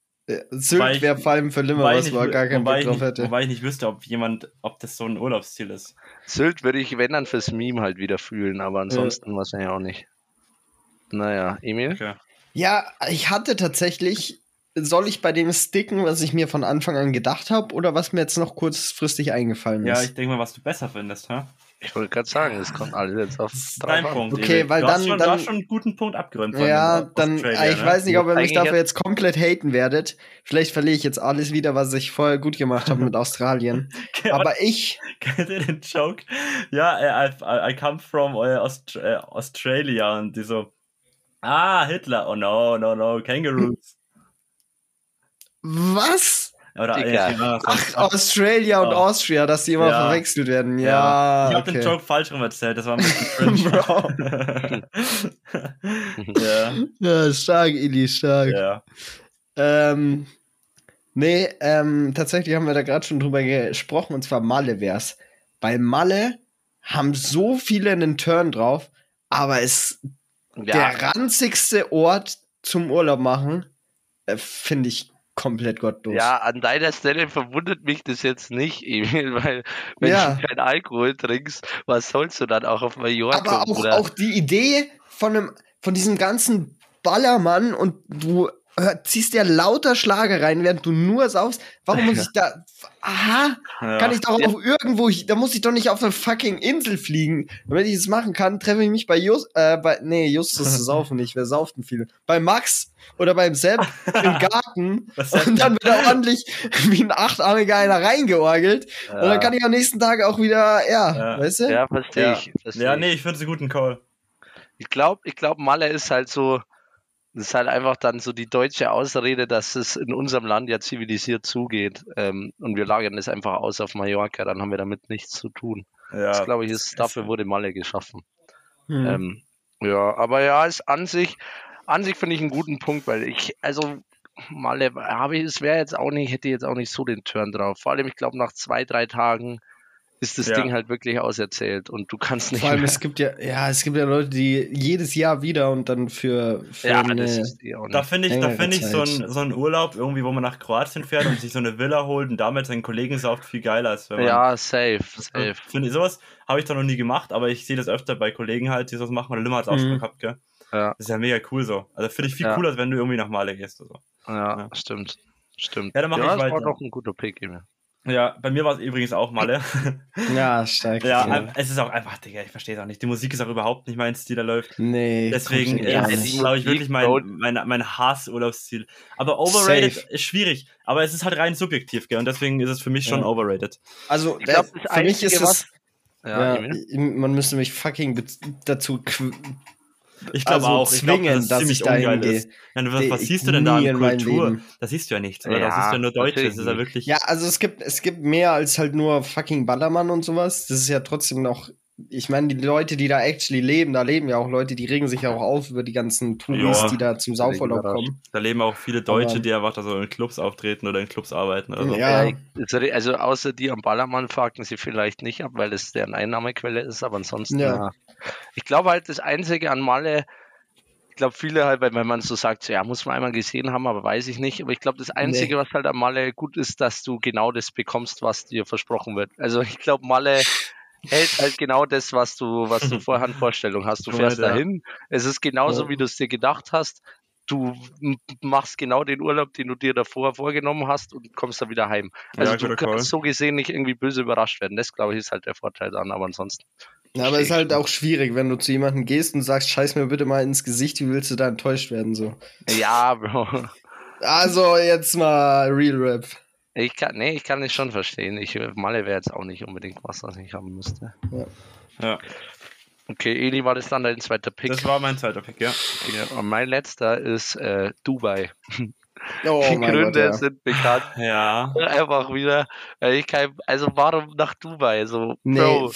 Sylt wäre vor allem für Limmer, was man gar keinen Bock ich drauf nicht, hätte. Wobei ich nicht wüsste, ob jemand, ob das so ein Urlaubsziel ist. Sylt würde ich, wenn dann fürs Meme halt wieder fühlen, aber ansonsten wahrscheinlich auch nicht. Naja, Emil? Okay. Ja, ich hatte tatsächlich, soll ich bei dem sticken, was ich mir von Anfang an gedacht habe, oder was mir jetzt noch kurzfristig eingefallen Ja, ist? ich denke mal, was du besser findest, hä? Ich wollte gerade sagen, das kommt alles jetzt auf drauf dein an. Punkt. Okay, weil du hast dann- schon, dann- du hast schon einen guten Punkt abgeräumt von Ja, dem dann, äh, ich ne? weiß nicht, ob er mich dafür jetzt- komplett haten werdet. Vielleicht verliere ich jetzt alles wieder, was ich vorher gut gemacht habe mit Australien. Aber ich, Kennt ihr den Joke? Ja, äh, I, I come from äh, Aust äh, Australia und die so, ah, Hitler, oh no, no, no, Kangaroos. was? Oder Digga. Ach, Australia und Oh. Austria, dass die immer Ja. verwechselt werden. Ja. Ja, ich habe den okay. Joke falsch rum erzählt, das war ein bisschen cringe. ja, Ja, stark, Ili, stark. ja. Ähm, nee, ähm, tatsächlich haben wir da gerade schon drüber gesprochen, und zwar Malle wär's. Bei Malle haben so viele einen Turn drauf, aber es Ja, der ranzigste Ort zum Urlaub machen, äh, finde ich komplett gottlos. ja, an deiner Stelle verwundert mich das jetzt nicht, Emil, weil wenn Ja. du keinen Alkohol trinkst, was sollst du dann auch auf Mallorca? aber auch, oder? auch die Idee von einem, von diesem ganzen Ballermann und du hör, ziehst ja lauter Schlager rein, während du nur saufst. Warum muss ich da, aha, ja. kann ich doch auch irgendwo, da muss ich doch nicht auf eine fucking Insel fliegen. Wenn ich es machen kann, treffe ich mich bei Just, äh, bei, nee, Justus zu saufen nicht, wer sauft denn viel? Bei Max oder beim Sepp im Garten und dann wird da ordentlich wie ein achtarmiger einer reingeorgelt und dann kann ich am nächsten Tag auch wieder, ja, Ja. weißt du? Ja, verstehe Ja. ich. Versteh ja, nee, ich finde es einen guten Call. Ich glaube, ich glaub, Malle ist halt so, das ist halt einfach dann so die deutsche Ausrede, dass es in unserem Land ja zivilisiert zugeht. Ähm, und wir lagern es einfach aus auf Mallorca, dann haben wir damit nichts zu tun. Ja, das glaube ich, ist, dafür wurde Malle geschaffen. Hm. Ähm, ja, aber ja, ist an sich, an sich finde ich einen guten Punkt, weil ich, also Malle habe ich, es wäre jetzt auch nicht, hätte jetzt auch nicht so den Turn drauf. Vor allem, ich glaube, nach zwei, drei Tagen ist das Ja. Ding halt wirklich auserzählt und du kannst nicht Vor allem, mehr. es gibt ja, ja, es gibt ja Leute, die jedes Jahr wieder und dann für, für Ja, eine, das ist eh Da finde ich, da finde ich so ein, so ein Urlaub irgendwie, wo man nach Kroatien fährt und sich so eine Villa holt und damit seinen Kollegen sauft, viel geiler als wenn man. Ja, safe, safe. Finde ich, sowas habe ich da noch nie gemacht, aber ich sehe das öfter bei Kollegen halt, die sowas machen. Oder Limmer hat es auch Mhm. schon gehabt, gell? Ja. Das ist ja mega cool so. Also finde ich viel Ja. cooler, als wenn du irgendwie nach Male gehst oder so. Ja, Ja. stimmt. Stimmt. Ja, dann mach ich das war weiter. doch ein guter Pick, Emil. Ja, bei mir war es übrigens auch Male. Ja, stark. ja, ja. es ist auch einfach, Digga, ich verstehe es auch nicht. Die Musik ist auch überhaupt nicht mein Stil, da läuft. Nee. Deswegen äh, ist glaube ich, wirklich mein, mein, mein Hass-Urlaubsziel. Aber overrated Safe. ist schwierig. Aber es ist halt rein subjektiv, gell? Und deswegen ist es für mich schon Ja. overrated. Also, Ich glaub, das für mich ist es, Ja, ja, man müsste mich fucking dazu qu- Ich glaube also auch. Ich glaube, zwingen, dass es dass ziemlich ich dahin ungeil gehe. ist. Was, siehst du denn da in Kultur? Da siehst du ja nichts, oder? Ja, das ist ja nur Deutsch. Das ist ja wirklich. Ja, also es gibt, es gibt mehr als halt nur fucking Ballermann und sowas. Das ist ja trotzdem noch ich meine, die Leute, die da actually leben, da leben ja auch Leute, die regen sich ja auch auf über die ganzen Touris, die da zum Saufurlaub kommen. Da leben auch viele Deutsche, Aber- die einfach da so in Clubs auftreten oder in Clubs arbeiten oder so. Ja. Also, also außer die am Ballermann fucken sie vielleicht nicht ab, weil es deren Einnahmequelle ist, aber ansonsten, Ja. ja. Ich glaube halt, das Einzige an Malle, ich glaube viele halt, wenn man so sagt, so, ja, muss man einmal gesehen haben, aber weiß ich nicht. Aber ich glaube, das Einzige, was halt an Malle gut ist, dass du genau das bekommst, was dir versprochen wird. Also ich glaube, Malle hält halt genau das, was du, was du vorher an Vorstellung hast. Du fährst ja. dahin, es ist genauso, Ja. wie du es dir gedacht hast. Du machst genau den Urlaub, den du dir davor vorgenommen hast und kommst dann wieder heim. Also Ja, du guter Call. kannst so gesehen nicht irgendwie böse überrascht werden. Das, glaube ich, ist halt der Vorteil dann, aber ansonsten. Ja, aber es ist halt auch schwierig, wenn du zu jemandem gehst und sagst, scheiß mir bitte mal ins Gesicht, wie willst du da enttäuscht werden? So. Ja, Bro. Also jetzt mal Real Rap. Ich kann, nee, ich kann es schon verstehen. Ich, Malle wäre jetzt auch nicht unbedingt was, was ich haben müsste. Ja, Okay, Eli, war das dann dein zweiter Pick? das war mein zweiter Pick, ja. okay. Und mein letzter ist äh, Dubai. Oh Die Gründe Gott, ja. sind bekannt. Ja, Einfach wieder. äh, Ich kann, also warum nach Dubai? So, Nee,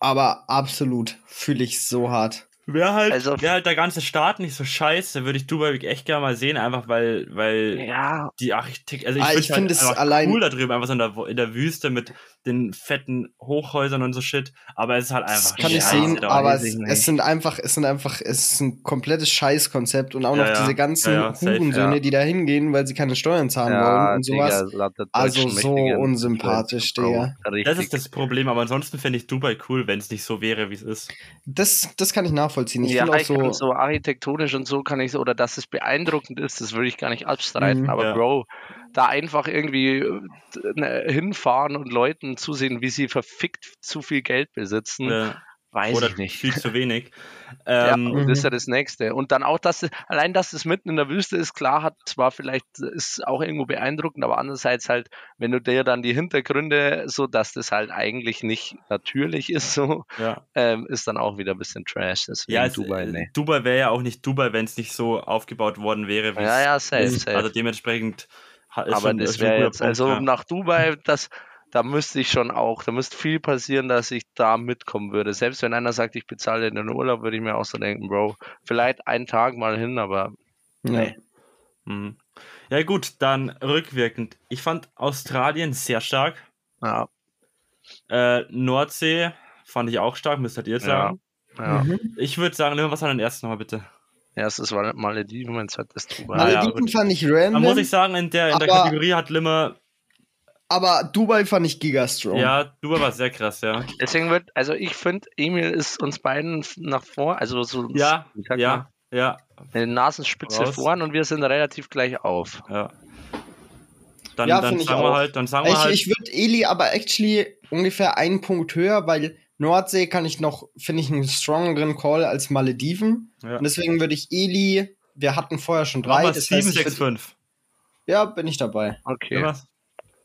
aber absolut fühle ich so hart. Wäre halt, Also- wär halt der ganze Staat nicht so scheiße, würde ich Dubai echt gerne mal sehen, einfach weil, weil Ja, die Architektur, also Ah, ich, ich finde find halt es allein- cool da drüben, einfach so in der, in der Wüste mit den fetten Hochhäusern und so Shit, aber es ist halt Das einfach kann ich sehen, da aber es, es sind einfach, es sind einfach, es ist ein komplettes Scheißkonzept und auch Ja, noch ja. diese ganzen Ja, Hurensöhne, ja. die da hingehen, weil sie keine Steuern zahlen ja, wollen und sowas. Digga, Also so unsympathisch, Digga. Das ist das Problem, aber ansonsten fände ich Dubai cool, wenn es nicht so wäre, wie es ist. Das, das kann ich nachvollziehen. Ich ja, finde auch so, so architektonisch und so kann ich so, oder dass es beeindruckend ist, das würde ich gar nicht abstreiten. Mhm. aber Ja. Bro, da einfach irgendwie äh, ne, hinfahren und Leuten zusehen, wie sie verfickt zu viel Geld besitzen, Äh, weiß oder ich nicht. viel zu wenig. Ja, Ähm, und das ist Mhm. ja das Nächste. Und dann auch, dass es, allein, dass es mitten in der Wüste ist, klar hat, zwar vielleicht ist auch irgendwo beeindruckend, aber andererseits halt, wenn du dir dann die Hintergründe, so dass das halt eigentlich nicht natürlich ist, so, ja. ähm, ist dann auch wieder ein bisschen Trash. Deswegen Ja, es, Dubai, äh, nee. Dubai wäre ja auch nicht Dubai, wenn es nicht so aufgebaut worden wäre. wie Ja, es ja, safe, safe. Also dementsprechend aber schon, das wäre jetzt, Punkt, also ja. nach Dubai, das, da müsste ich schon auch, da müsste viel passieren, dass ich da mitkommen würde. Selbst wenn einer sagt, ich bezahle den Urlaub, würde ich mir auch so denken, Bro, vielleicht einen Tag mal hin, aber ja. nee. Mhm. Ja gut, dann rückwirkend. Ich fand Australien sehr stark. Ja, Äh, Nordsee fand ich auch stark, müsstet ihr Ja. sagen. ja. Mhm. Ich würde sagen, nehmen wir was an den ersten nochmal bitte. Erstes war Malediven, mein zweites Dubai. Ja, Malediven gut. fand ich Da random, muss ich sagen, in der, in der aber- Kategorie hat Limmer, aber Dubai fand ich gigastrong. ja, Dubai war sehr krass, ja. Deswegen wird, also ich finde, Emil ist uns beiden nach vor, also so Ja, ja, ja, eine Nasenspitze Raus. vorn und wir sind relativ gleich auf. ja. Dann, Ja, dann sagen wir auch. halt, dann sagen wir Ich, halt, ich würde Eli aber actually ungefähr einen Punkt höher, weil Nordsee kann ich noch, finde ich, einen strongeren Call als Malediven. ja. Und deswegen würde ich Eli, wir hatten vorher schon drei. Das 7, heißt, ich 6, würd, 5. ja, bin ich dabei. Okay, Ja.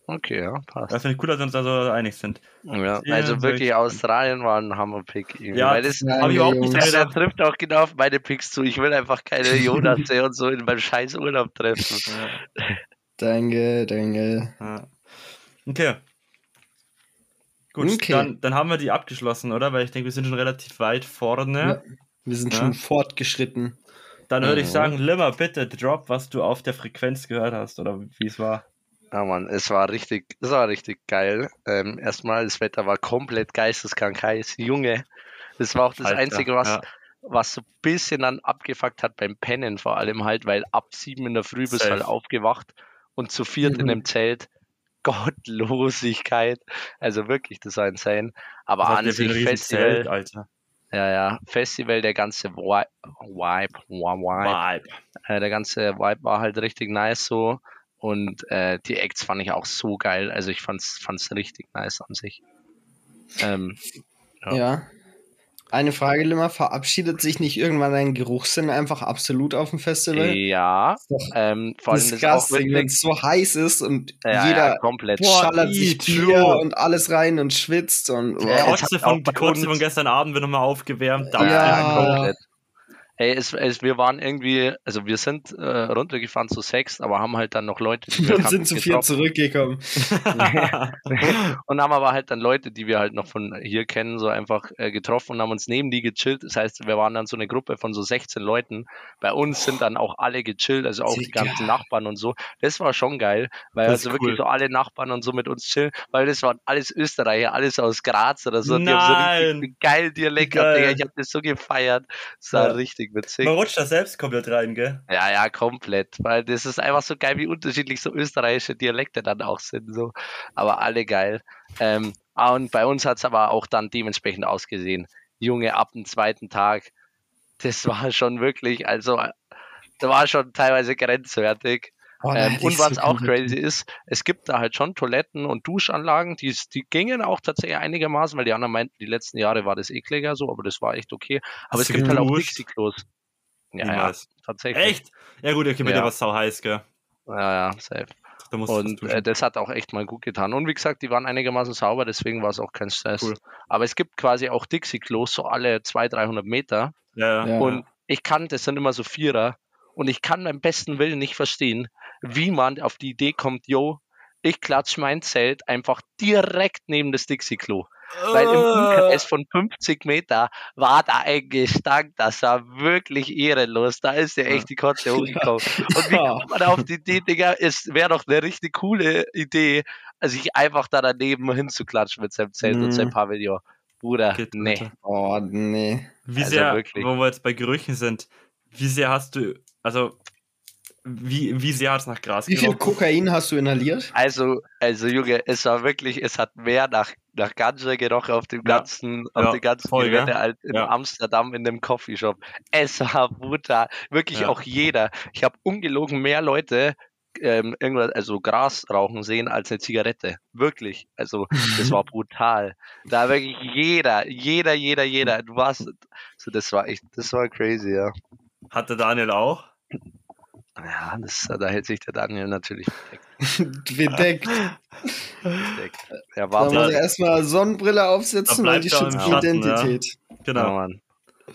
okay, ja, passt. Das finde ich cool, dass wir uns da so einig sind. Ja, also wirklich. Australien war ein Hammer-Pick. Ja, weil das, habe ich überhaupt nicht gedacht. trifft auch genau auf meine Picks zu. Ich will einfach keine Jonas und so in meinem scheiß Urlaub treffen. Ja. Danke, danke. Ja. Okay. Gut, Okay. Dann, dann haben wir die abgeschlossen, oder? Weil ich denke, wir sind schon relativ weit vorne. Ja. Wir sind Ja. schon fortgeschritten. Dann würde ich Mhm. sagen, Limmer, bitte drop, was du auf der Frequenz gehört hast oder wie es war. Ja, Mann, es war richtig, es war richtig geil. Ähm, erstmal, das Wetter war komplett geisteskrank heiß. Junge, das war auch das Alter, Einzige, was, ja. was so ein bisschen dann abgefuckt hat beim Pennen vor allem halt, weil ab sieben in der Früh bist du halt aufgewacht und zu viert in Mhm. dem Zelt. Gottlosigkeit. Also wirklich, das war insane. Aber an sich Festival, Zelt, Alter. ja, ja, Festival, der ganze Vibe, Vibe, Vibe, Vibe. äh, der ganze Vibe war halt richtig nice so. Und äh, die Acts fand ich auch so geil. Also ich fand's, fand's richtig nice an sich. Ähm, Ja. Ja. Eine Frage, Limmer, verabschiedet sich nicht irgendwann dein Geruchssinn einfach absolut auf dem Festival? ja, doch ähm, vor allem das ist auch wenn es so heiß ist und ja, jeder ja, komplett. Boah, schallert sich. Bier und alles rein und schwitzt und Ja, oh. Kotze auch von, von gestern Abend wird nochmal aufgewärmt. Ja. Ja, komplett. Ey, es, es, wir waren irgendwie, also wir sind äh, runtergefahren zu sechs, aber haben halt dann noch Leute, die wir Und sind zu vier zurückgekommen. und haben aber halt dann Leute, die wir halt noch von hier kennen, so einfach äh, getroffen und haben uns neben die gechillt. Das heißt, wir waren dann so eine Gruppe von so 16 Leuten. Bei uns sind dann auch alle gechillt, also auch die ganzen Nachbarn und so. Das war schon geil, weil also wirklich cool. so alle Nachbarn und so mit uns chillen, weil das waren alles Österreicher, alles aus Graz oder so. Die haben so Nein. richtig geil Dialekt Geil. gehabt. Ich habe das so gefeiert. Das war Ja. richtig witzig. Man rutscht da selbst komplett rein, gell? Ja, ja, komplett. Weil das ist einfach so geil, wie unterschiedlich so österreichische Dialekte dann auch sind. So. Aber alle geil. Ähm, ah, und bei uns hat es aber auch dann dementsprechend ausgesehen. Junge, ab dem zweiten Tag, das war schon wirklich, also, da war schon teilweise grenzwertig. Oh, Ähm, und was so auch crazy ist, es gibt da halt schon Toiletten und Duschanlagen, die, die gingen auch tatsächlich einigermaßen, weil die anderen meinten, die letzten Jahre war das ekliger so, aber das war echt okay. Aber Hast es gibt halt auch? Dixie-Klos. Ja, ja, tatsächlich. Echt? Ja gut, okay, bei Ja. dir war es sau heiß, gell? Ja, ja, safe. Da Und äh, das hat auch echt mal gut getan. Und wie gesagt, die waren einigermaßen sauber, deswegen war es auch kein Stress. Cool. Aber es gibt quasi auch Dixie-Klos, so alle 200, 300 Meter. ja, ja. Ja. Und ich kann, das sind immer so Vierer. Und ich kann beim besten Willen nicht verstehen, wie man auf die Idee kommt, yo, ich klatsch mein Zelt einfach direkt neben das Dixie-Klo. Weil im Umkreis von 50 Meter war da ein Gestank, das war wirklich ehrenlos. Da ist ja echt die Kotze hochgekommen. Und wie kommt man auf die Idee, Digga, es wäre doch eine richtig coole Idee, sich einfach da daneben hinzuklatschen mit seinem Zelt und Mhm. seinem Pavillon. Bruder, Geht nee. Oh, nee. Wie Also sehr, wirklich. wo wir jetzt bei Gerüchen sind, wie sehr hast du, also, wie, wie sehr hat es nach Gras Wie viel? Kokain hast du inhaliert? Also, also Junge, es war wirklich, es hat mehr nach, nach Ganja gerochen auf dem Ja. ganzen, auf Ja, dem ganzen voll, Gelände gell? als in Ja. Amsterdam in dem Coffeeshop. Es war brutal. Wirklich Ja. auch jeder. Ich habe ungelogen mehr Leute ähm, irgendwas, also Gras rauchen sehen als eine Zigarette. Wirklich. Also, das war brutal. Da wirklich jeder, jeder, jeder, jeder. Du warst, so, das war echt, das war crazy, ja. Hatte Daniel auch? Ja, das, da hält sich der Daniel natürlich Bedeckt. bedeckt. Er Da war muss Ja. er erstmal Sonnenbrille Da aufsetzen, weil die schützt die Identität. ja, Genau. Mann.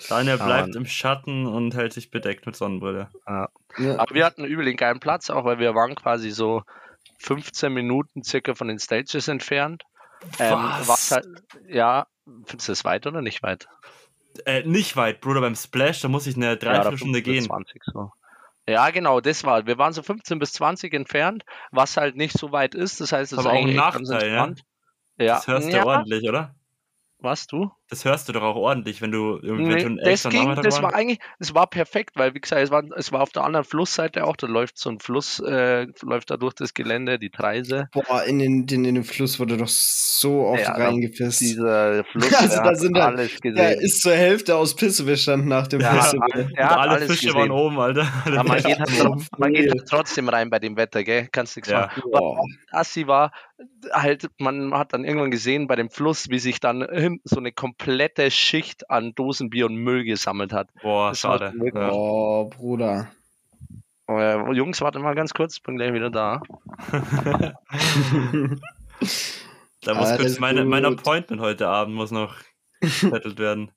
Daniel Ja, bleibt im Schatten und hält sich bedeckt mit Sonnenbrille. Ja. Aber wir hatten übel den geilen Platz, auch weil wir waren quasi so 15 Minuten circa von den Stages entfernt. Ähm, Was? halt, ja, findest du das weit oder nicht weit? Äh, nicht weit, Bruder, beim Splash, da muss ich eine ja, Dreiviertelstunde 15 bis gehen. 20 so. Ja, genau, das war. Wir waren so 15 bis 20 entfernt, was halt nicht so weit ist. Das heißt, es ist auch ein Nachteil. Ja, Das hörst du ja, ordentlich, oder? Was du? Das hörst du doch auch ordentlich, wenn du irgendwie wenn Nee, du einen das ging, Nachmittag das war eigentlich, es war perfekt, weil wie gesagt, es war, es war auf der anderen Flussseite auch, da läuft so ein Fluss, äh, läuft da durch das Gelände, die Treise. Boah, in den, den, in den Fluss wurde doch so oft Ja, da- reingepisst. Dieser Fluss, Also da hat sind halt- alles gesehen. Der ist zur Hälfte aus Pisse bestanden nach dem hat, Festival. Und hat alle alles Fische gesehen. waren oben, Alter. Aber man, geht halt, tro- man geht halt trotzdem rein bei dem Wetter, gell? Kannst nichts Ja. machen. Assi war halt, man hat dann irgendwann gesehen bei dem Fluss, wie sich dann hin so eine komplette Schicht an Dosenbier und Müll gesammelt hat. Boah, Das schade. Ja. Oh, Bruder. Äh, Jungs, warte mal ganz kurz, bin gleich wieder da. Da muss Alles kurz meine, mein. Appointment heute Abend muss noch gesettelt werden.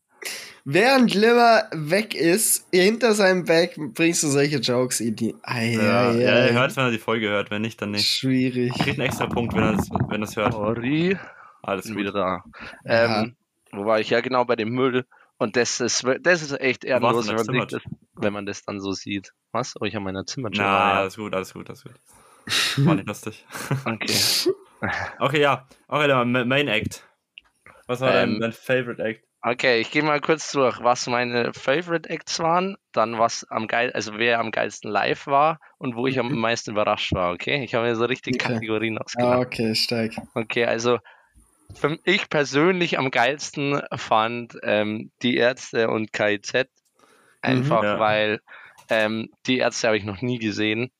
Während Limmer weg ist, hinter seinem Back bringst du solche Jokes in die. Ei, Ja, ei, ja, ei. er hört, wenn er die Folge hört, wenn nicht, dann nicht. Schwierig. Kriegt einen extra Punkt, wenn er das, wenn er es hört. Sorry, Alles gut. wieder da. Ja. Ähm, wo war ich? Ja, genau, bei dem Müll. Und das ist, das ist echt ehrenlos, wenn man, das, wenn man das dann so sieht. Was? Oh, ich habe meine Zimmer Na, alles gut, alles gut, alles gut. War nicht lustig. Okay. Okay, ja. Okay, dann Ma- Main Act. Was war Ähm, dein, dein Favorite Act? Okay, ich gehe mal kurz durch, was meine Favorite Acts waren, dann was am geil, also wer am geilsten live war und wo ich am meisten überrascht war, okay? Ich habe mir so richtig Okay. Kategorien Ah, ausgedacht. okay, steig. Okay, also ich persönlich am geilsten fand ähm, die Ärzte und KIZ. Einfach Mhm. Ja. weil ähm, die Ärzte habe ich noch nie gesehen.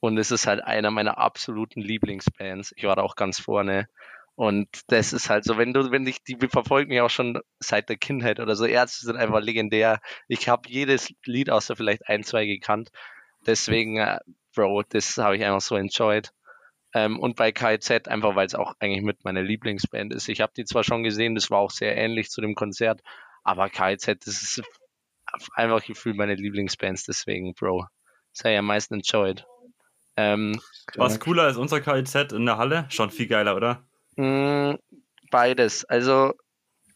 Und es ist halt einer meiner absoluten Lieblingsbands. Ich war da auch ganz vorne. Und das ist halt so, wenn du, wenn dich, die verfolgen mich auch schon seit der Kindheit oder so. Ärzte sind einfach legendär. Ich habe jedes Lied außer vielleicht ein, zwei gekannt. Deswegen, äh, Bro, das habe ich einfach so enjoyed. Ähm, und bei KIZ einfach, weil es auch eigentlich mit meiner Lieblingsband ist. Ich habe die zwar schon gesehen, das war auch sehr ähnlich zu dem Konzert, aber KIZ, das ist einfach gefühlt meine Lieblingsbands, deswegen, Bro. Sei am meisten enjoyed. Ähm, Was cooler als unser KIZ in der Halle? Schon viel geiler, oder? mh, beides. Also,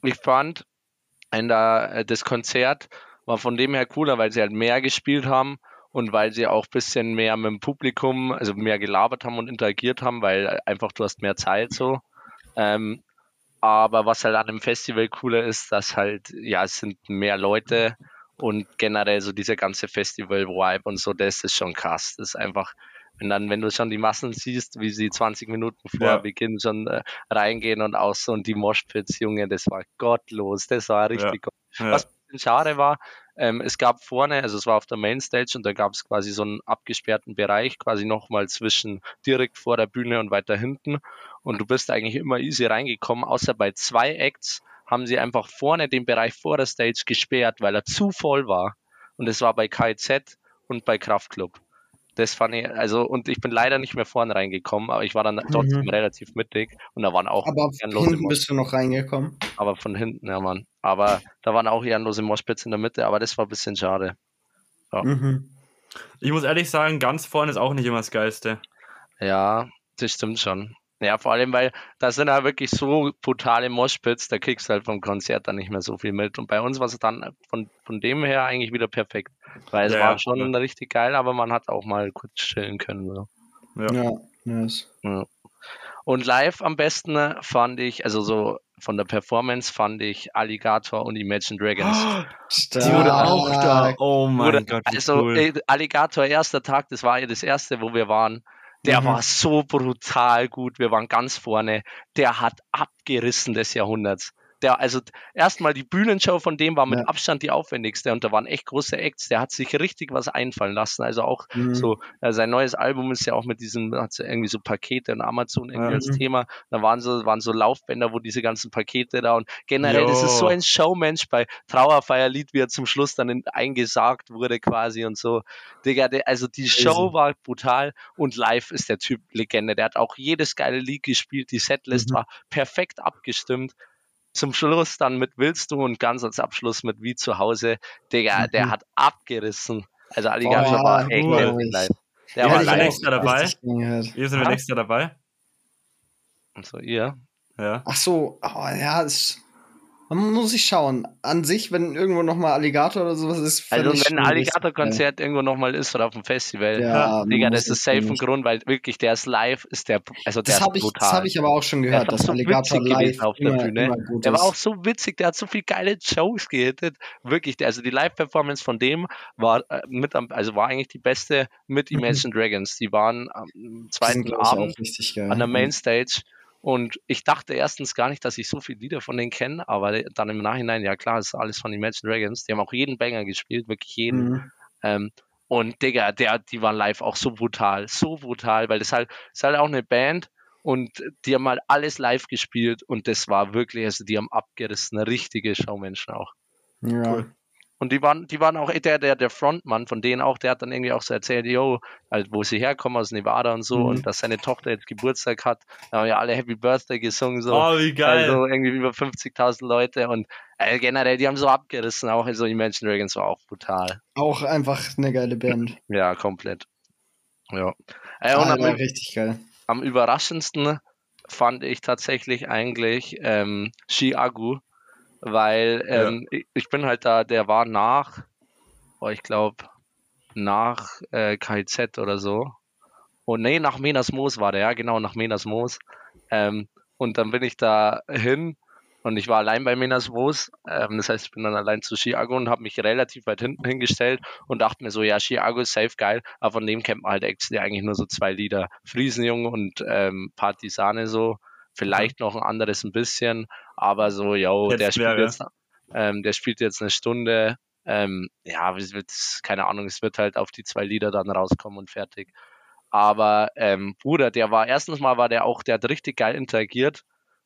ich fand, der, äh, das Konzert war von dem her cooler, weil sie halt mehr gespielt haben und weil sie auch ein bisschen mehr mit dem Publikum, also mehr gelabert haben und interagiert haben, weil einfach du hast mehr Zeit so. Ähm, aber was halt an dem Festival cooler ist, dass halt, ja, es sind mehr Leute und generell so dieser ganze Festival-Vibe und so, das ist schon krass. Das ist einfach, wenn dann, wenn du schon die Massen siehst, wie sie 20 Minuten vor Ja. Beginn schon äh, reingehen und aus so und die Moshpits, Junge, das war gottlos, das war richtig gut. Ja. Was ein bisschen schade war, ähm, es gab vorne, also es war auf der Mainstage und da gab es quasi so einen abgesperrten Bereich, quasi nochmal zwischen direkt vor der Bühne und weiter hinten. Und du bist eigentlich immer easy reingekommen, außer bei zwei Acts haben sie einfach vorne den Bereich vor der Stage gesperrt, weil er zu voll war. Und es war bei KIZ und bei Kraftklub. Das fand ich, also, und ich bin leider nicht mehr vorne reingekommen, aber ich war dann trotzdem Mhm. relativ mittig und da waren auch Aber ehrenlose hinten bist du noch reingekommen. aber von hinten, ja, Mann. Aber da waren auch ehrenlose Moshpits in der Mitte, aber das war ein bisschen schade. Mhm. Ich muss ehrlich sagen, ganz vorne ist auch nicht immer das Geilste. Ja, das stimmt schon. Ja, vor allem, weil da sind halt wirklich so brutale Moshpits, da kriegst du halt vom Konzert dann nicht mehr so viel mit. Und bei uns war es dann von, von dem her eigentlich wieder perfekt. Weil es Ja, war ja, schon ja. richtig geil, aber man hat auch mal kurz chillen können. So. Ja. Ja, nice. Und live am besten fand ich, also so von der Performance fand ich Alligator und Imagine Dragons. Die wurde auch da. Stark. Oh mein Gott, wie also cool. äh, Alligator erster Tag, das war ja das erste, wo wir waren. Der Mhm. war so brutal gut. Wir waren ganz vorne. Der hat abgerissen des Jahrhunderts. Der, also erstmal die Bühnenshow von dem war mit Ja. Abstand die aufwendigste und da waren echt große Acts. Der hat sich richtig was einfallen lassen. Also auch Mhm. so, äh, sein neues Album ist ja auch mit diesem, hat so irgendwie so Pakete und Amazon irgendwie Ja. als Mhm. Thema. Da waren so, waren so Laufbänder, wo diese ganzen Pakete da und generell, das ist so Jo. ein Showmensch bei Trauerfeierlied, wie er zum Schluss dann in, eingesagt wurde quasi und so. Digga, der, also die Show war brutal und live ist der Typ Legende. Der hat auch jedes geile Lied gespielt, die Setlist Mhm. war perfekt abgestimmt. Zum Schluss dann mit Willst du und ganz als Abschluss mit Wie zu Hause. Digga, der Mhm. hat abgerissen. Also Alligator Oh, war echt cool. Der Ja, war live. extra dabei. Gehört. Hier sind wir nächstes Jahr dabei. Und so, ihr? Ja. Ach so, oh, ja, es, man muss sich schauen. An sich, wenn irgendwo nochmal Alligator oder sowas ist, Also wenn ein Alligator-Konzert irgendwo nochmal ist oder auf dem Festival. Ja, Digga, das ist safe ein. Grund, weil wirklich der ist live, ist der, also der Das ist habe ich, brutal. das hab ich aber auch schon gehört, dass so Alligator live auf der immer, Bühne. immer gut Der war auch so witzig, der hat so viel geile Shows gehittet. Wirklich, also die Live-Performance von dem war äh, mit am, also war eigentlich die beste mit Mhm. Imagine Dragons. Die waren am zweiten Abend an der Mainstage. Und ich dachte erstens gar nicht, dass ich so viele Lieder von denen kenne, aber dann im Nachhinein, ja klar, das ist alles von Imagine Dragons. Die haben auch jeden Banger gespielt, wirklich jeden. Mhm. Ähm, und Digga, der, die waren live auch so brutal, so brutal, weil das halt, das ist halt auch eine Band und die haben halt alles live gespielt und das war wirklich, also die haben abgerissen, richtige Showmenschen auch. Ja. Cool. Und die waren, die waren auch, der, der, der Frontmann von denen auch, der hat dann irgendwie auch so erzählt, yo, halt, wo sie herkommen aus Nevada und so Mhm. und dass seine Tochter jetzt Geburtstag hat, da haben ja alle Happy Birthday gesungen, so. Oh, wie geil. Also irgendwie über 50.000 Leute und äh, generell, die haben so abgerissen, auch so Imagine Dragons war auch brutal. Auch einfach eine geile Band. Ja, komplett. Ja. Äh, und Ah, am, war richtig geil. am überraschendsten fand ich tatsächlich eigentlich ähm, Chiagu, weil Ja. ähm, ich, ich bin halt da, der war nach, oh, ich glaube, nach äh, KZ oder so. Und nee, nach Menas Moos war der, ja, genau, nach Menas Moos. Ähm, und dann bin ich da hin und ich war allein bei Menas Moos. Ähm, das heißt, ich bin dann allein zu Chiago und habe mich relativ weit hinten hingestellt und dachte mir so, ja, Chiago ist safe geil, aber von dem kennt man halt actually eigentlich nur so zwei Lieder. Friesenjung und ähm, Partisane so. Vielleicht noch ein anderes ein bisschen, aber so, yo, Jetzt der spielt wäre. jetzt, ähm, der spielt jetzt eine Stunde. Ähm, ja, es wird, keine Ahnung, es wird halt auf die zwei Lieder dann rauskommen und fertig. Aber ähm, Bruder, der war erstens mal war der auch, der hat richtig geil interagiert.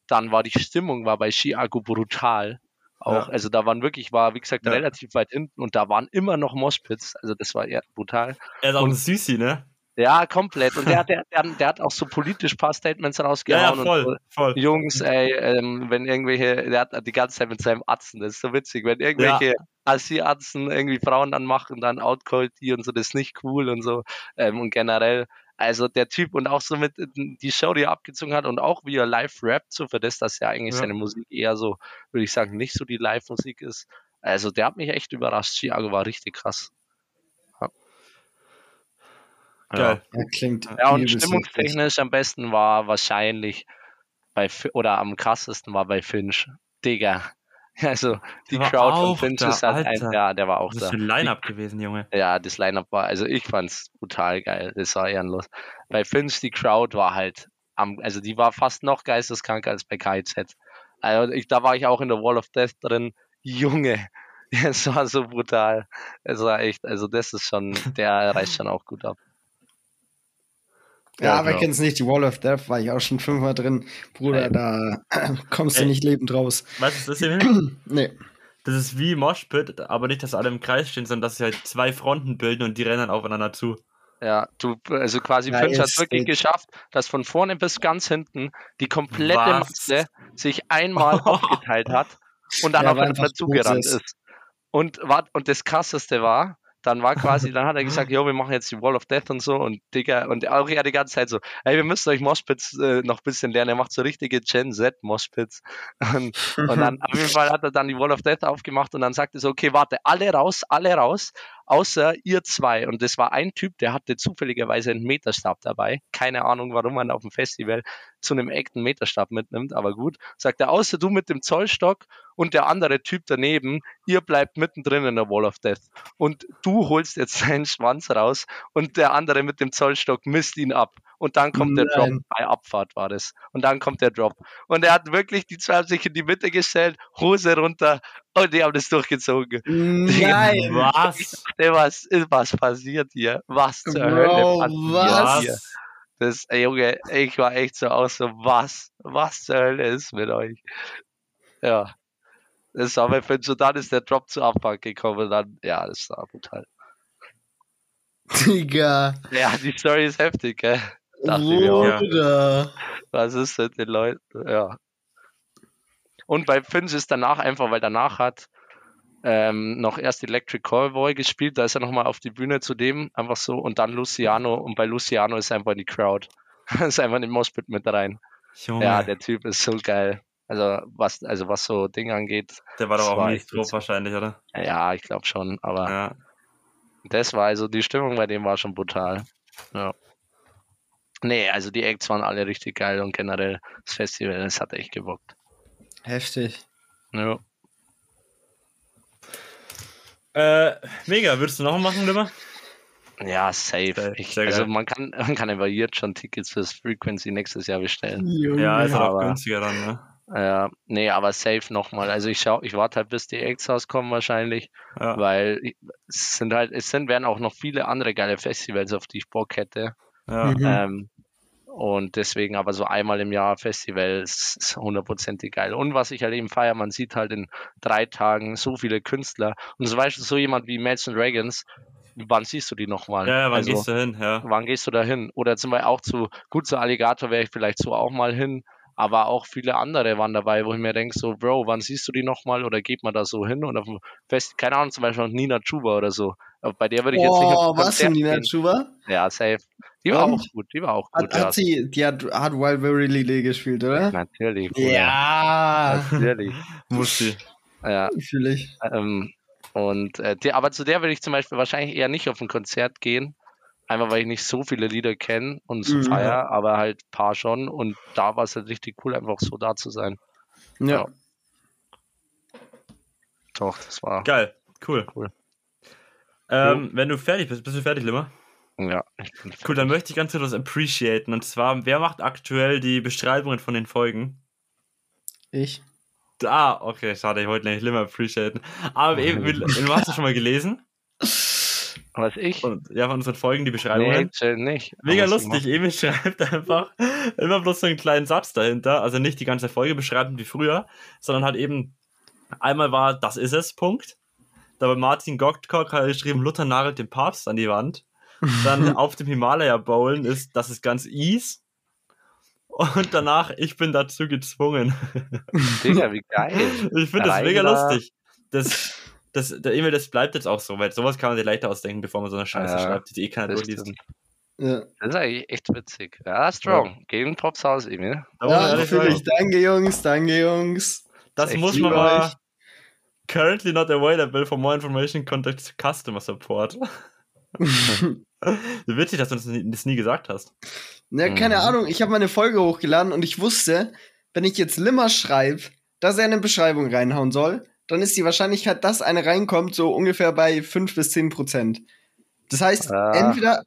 Dann war die Stimmung war bei Chiago brutal. Auch, Ja. also da waren wirklich, war wie gesagt Ja. relativ weit hinten und da waren immer noch Moshpits. Also das war eher brutal. er ist auch und- ein Süßi, ne? Ja, komplett. Und der, der, der, der hat auch so politisch ein paar Statements Ja, ja, rausgehauen. voll, und voll. Jungs, ey, ähm, wenn irgendwelche, der hat die ganze Zeit mit seinem Atzen, das ist so witzig, wenn irgendwelche Assi-Atzen irgendwie Frauen anmachen, dann outcallt die und so, das ist nicht cool und so. Ähm, und generell, also der Typ und auch so mit die Show, die er abgezogen hat und auch wie er live rappt, so für das, dass ja eigentlich Ja. seine Musik eher so, würde ich sagen, nicht so die Live-Musik ist. Also der hat mich echt überrascht. Chiago war richtig krass. Ja. Geil. Ja, klingt Ja, und stimmungstechnisch am besten war wahrscheinlich bei oder am krassesten war bei Finch. Digga. Also die Crowd von Finch da, ist halt ein, ja, der war auch Was ist da. für ein Line-Up gewesen, Junge. Ja, das Line-Up war, also ich fand's brutal geil. Das war ehrenlos. Bei Finch, die Crowd war halt am, also die war fast noch geisteskranker als bei KIZ. Also ich, da war ich auch in der Wall of Death drin. Junge, es war so brutal. Es war echt, also das ist schon, der reißt schon auch gut ab. Ja, Ja, aber genau. kennst nicht, die Wall of Death war ich auch schon fünfmal drin. Bruder, Ey. da kommst du Ey. nicht lebend raus. Weißt du, was das ist? Nee. Das ist wie Moshpit, aber nicht, dass alle im Kreis stehen, sondern dass sie halt zwei Fronten bilden und die rennen aufeinander zu. Ja, du, also quasi Ja, Finch hat wirklich geht's. geschafft, dass von vorne bis ganz hinten die komplette Was? Masse sich einmal aufgeteilt hat und dann Ja, auf einfach zugerannt Moses. ist. Und, war, und das krasseste war, dann war quasi, dann hat er gesagt, jo, wir machen jetzt die Wall of Death und so und Digga, und auch er die ganze Zeit so, ey, wir müssen euch Moshpits äh, noch ein bisschen lernen. Er macht so richtige Gen Z Moshpits. Und, und dann, auf jeden Fall hat er dann die Wall of Death aufgemacht und dann sagte er so, okay, warte, alle raus, alle raus, außer ihr zwei. Und das war ein Typ, der hatte zufälligerweise einen Meterstab dabei. Keine Ahnung, warum man auf dem Festival zu einem echten Meterstab mitnimmt, aber gut. Sagt er, außer du mit dem Zollstock und der andere Typ daneben, ihr bleibt mittendrin in der Wall of Death. Und du holst jetzt seinen Schwanz raus und der andere mit dem Zollstock misst ihn ab. Und dann kommt der Drop. Nein. Bei Abfahrt war das. Und dann kommt der Drop. Und er hat wirklich, die zwei haben sich in die Mitte gestellt, Hose runter und die haben das durchgezogen. Nein. Was? Was, was passiert hier? Was zur Hölle Bro, passiert was? hier? Das, ey, Junge, ich war echt so aus so, was? Was zur Hölle ist mit euch? Ja. Das war bei Finch und dann ist der Drop zu Abfang gekommen und dann, ja, das war brutal. Digga. Ja, die Story ist heftig, gell? Dachte ich mir auch. Was ist mit den Leuten? Ja. Und bei Finch ist danach einfach, weil danach hat ähm, noch erst Electric Callboy gespielt, da ist er nochmal auf die Bühne zu dem, einfach so, und dann Luciano, und bei Luciano ist einfach in die Crowd. ist einfach in den Moshpit mit rein. Junge, Ja, der, der Typ ist so geil. Also was, also was so Dinge angeht, war das doch auch war echt drauf wahrscheinlich, oder? ja, ich glaube schon, aber Ja. das war also, die Stimmung bei dem war schon brutal. Ja. Nee, also die Acts waren alle richtig geil und generell das Festival, das hat echt gebockt. Heftig. Ja. Äh, mega, würdest du noch machen, Limmer? Ja, safe. Ich, also man kann, man kann aber jetzt schon Tickets fürs Frequency nächstes Jahr bestellen. Junge. Ja, ist halt auch aber- günstiger dann, ne? Ja, nee, aber safe nochmal. Also ich schau, ich warte halt, bis die Acts rauskommen wahrscheinlich, Ja. weil es sind halt, es sind, werden auch noch viele andere geile Festivals, auf die ich Bock hätte. Ja. Mhm. Ähm, und deswegen aber so einmal im Jahr Festival ist hundertprozentig geil. Und was ich halt eben feiere, man sieht halt in drei Tagen so viele Künstler. Und zum Beispiel so jemand wie Imagine Dragons, wann siehst du die nochmal? Ja, wann Also, gehst du hin? Ja. wann gehst du da hin? Oder zum Beispiel auch zu, gut, zu Alligator wäre ich vielleicht so auch mal hin, aber auch viele andere waren dabei, wo ich mir denke, so, Bro, wann siehst du die nochmal oder geht man da so hin? Und auf dem Fest, keine Ahnung, zum Beispiel noch Nina Chuba oder so. Aber Bei der würde ich jetzt nicht Oh, was Nina. Chuba? Ja, safe. Die war Und? auch gut, die war auch Hat, gut, ja. hat sie, die hat, hat Wild Very Lily gespielt, oder? Natürlich. Ja. Natürlich. Muss sie. Ja, Fühle ich. ähm, und äh, die, aber zu der würde ich zum Beispiel wahrscheinlich eher nicht auf ein Konzert gehen. Einfach weil ich nicht so viele Lieder kenne und so Mhm. feier, aber halt ein paar schon. Und da war es halt richtig cool, einfach so da zu sein. Ja. Doch, das war. Geil, cool. Cool. Ähm, wenn du fertig bist, bist du fertig, Limmer? Ja, Cool, dann möchte ich ganz kurz was appreciaten. Und zwar, wer macht aktuell die Beschreibungen von den Folgen? Ich. Ah, okay, schade, ich wollte nicht Limmer appreciaten. Aber eben, du hast das schon mal gelesen. Was ich? Und, ja, von unseren Folgen die Nee, Beschreibungen. chill nicht. Mega lustig, Emil schreibt einfach immer bloß so einen kleinen Satz dahinter. Also nicht die ganze Folge beschreiben wie früher, sondern halt eben einmal war, das ist es, Punkt. Da bei Martin Gottkock hat er geschrieben, Luther nagelt den Papst an die Wand. Dann auf dem Himalaya bowlen ist, das ist ganz easy. Und danach, ich bin dazu gezwungen. Digga, wie geil. Ich finde das mega lustig. Das, das, der Emil, das bleibt jetzt auch so, weil sowas kann man sich leichter ausdenken, bevor man so eine Scheiße Ja, schreibt, die eh keiner Das, durchliest. stimmt. Ja, das ist eigentlich echt witzig. Ja, strong. Gegen Props aus, Emil. Ja natürlich. Danke, Jungs. Danke, Jungs. Das echt muss man mal. euch. Currently not available for more information, contact Customer Support. Wie witzig, dass du das nie, das nie gesagt hast. Ja, keine Mhm. Ahnung. Ich habe meine Folge hochgeladen und ich wusste, wenn ich jetzt Limmer schreibe, dass er eine Beschreibung reinhauen soll, dann ist die Wahrscheinlichkeit, dass eine reinkommt, so ungefähr bei 5 bis 10 Prozent. Das heißt, Ah. entweder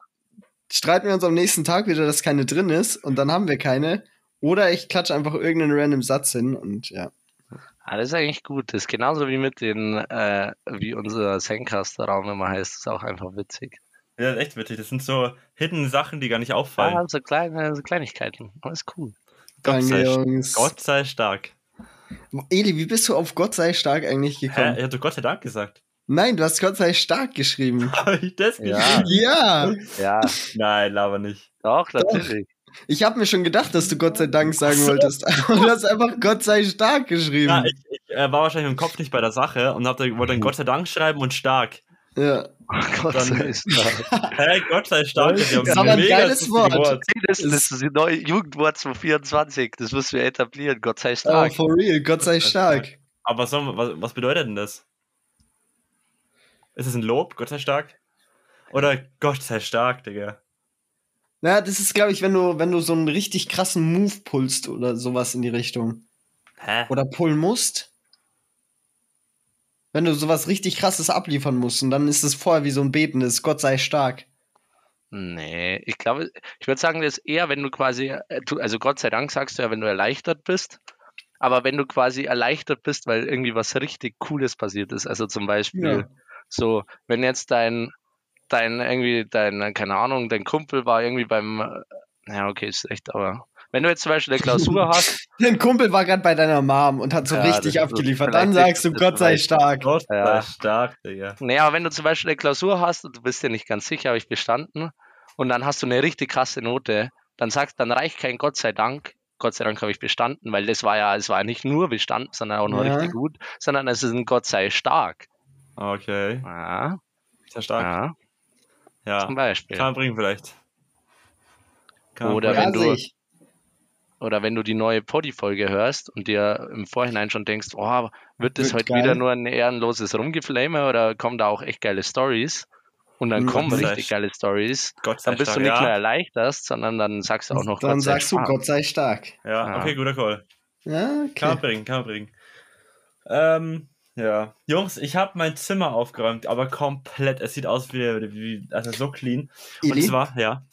streiten wir uns am nächsten Tag wieder, dass keine drin ist und dann haben wir keine, oder ich klatsche einfach irgendeinen random Satz hin und ja. Ah, das ist eigentlich gut. Das ist genauso wie mit den, äh, wie unser Zencaster-Raum immer heißt. Das ist auch einfach witzig. Ja, das ist echt witzig. Das sind so hidden Sachen, die gar nicht auffallen. Ja, so kleine so Kleinigkeiten. Alles cool. Gott Danke, sei, Jungs. Gott sei stark. Eli, wie bist du auf Gott sei stark eigentlich gekommen? Hä? Ich hatte Gott sei Dank gesagt. Nein, du hast Gott sei stark geschrieben. Habe ich das Ja. geschrieben? ja, Ja, Nein, aber nicht. doch, natürlich. ich habe mir schon gedacht, dass du Gott sei Dank sagen wolltest. Aber du hast einfach Gott sei stark geschrieben. Ja, ich, ich äh, war wahrscheinlich im Kopf nicht bei der Sache und hab wollte dann Gott sei Dank schreiben und stark. Ja. Gott Dann- sei Dank. Hä, Gott sei stark. Das ist aber ein geiles lustige Wort. Das, das ist das neue Jugendwort 2024. Das müssen wir etablieren. Gott sei Oh, stark. for real, Gott sei stark. Aber so, was, was bedeutet denn das? Ist es ein Lob, Gott sei stark? Oder Gott sei stark, Digga? Na, das ist, glaube ich, wenn du, wenn du so einen richtig krassen Move pullst oder sowas in die Richtung. Hä? Oder pullen musst. Wenn du sowas richtig krasses abliefern musst und dann ist es vorher wie so ein betendes Gott sei stark. Nee, ich glaube, ich würde sagen, das ist eher, wenn du quasi, äh, also Gott sei Dank sagst du ja, wenn du erleichtert bist, aber wenn du quasi erleichtert bist, weil irgendwie was richtig Cooles passiert ist, also zum Beispiel Ja. so, wenn jetzt dein, dein irgendwie, dein, keine Ahnung, dein Kumpel war irgendwie beim, äh, ja, okay, ist echt, aber wenn du jetzt zum Beispiel eine Klausur hast, Dein Kumpel war gerade bei deiner Mom und hat so Ja, richtig abgeliefert. Dann sagst du Gott sei stark. Gott Ja. sei stark, Digga. Aber wenn du zum Beispiel eine Klausur hast und du bist dir nicht ganz sicher, habe ich bestanden, und dann hast du eine richtig krasse Note, dann sagst, dann reicht kein Gott sei Dank. Gott sei Dank habe ich bestanden, weil das war ja, es war ja nicht nur bestanden, sondern auch noch Ja. richtig gut, sondern es ist ein Gott sei stark. Okay, Ja, sehr stark. ja Ja, zum Beispiel. kann man bringen vielleicht. Kann Oder bringen. wenn Ja, du- ich. Oder wenn du die neue Poddy-Folge hörst und dir im Vorhinein schon denkst, oh, wird das Wird heute geil. wieder nur ein ehrenloses Rumgeflame oder kommen da auch echt geile Stories? Und dann kommen Gott sei richtig geile Stories. Gott sei Dann bist du stark. nicht ja. mehr erleichtert, sondern dann sagst du auch noch Dann Gott sei sagst du stark. Gott sei stark. Ja, Ja. okay, guter Call. Ja, Kann man okay. bringen, kann man bringen. Ähm, ja. Jungs, ich habe mein Zimmer aufgeräumt, aber komplett. Es sieht aus wie, wie also so clean. Und Eli, zwar, ja.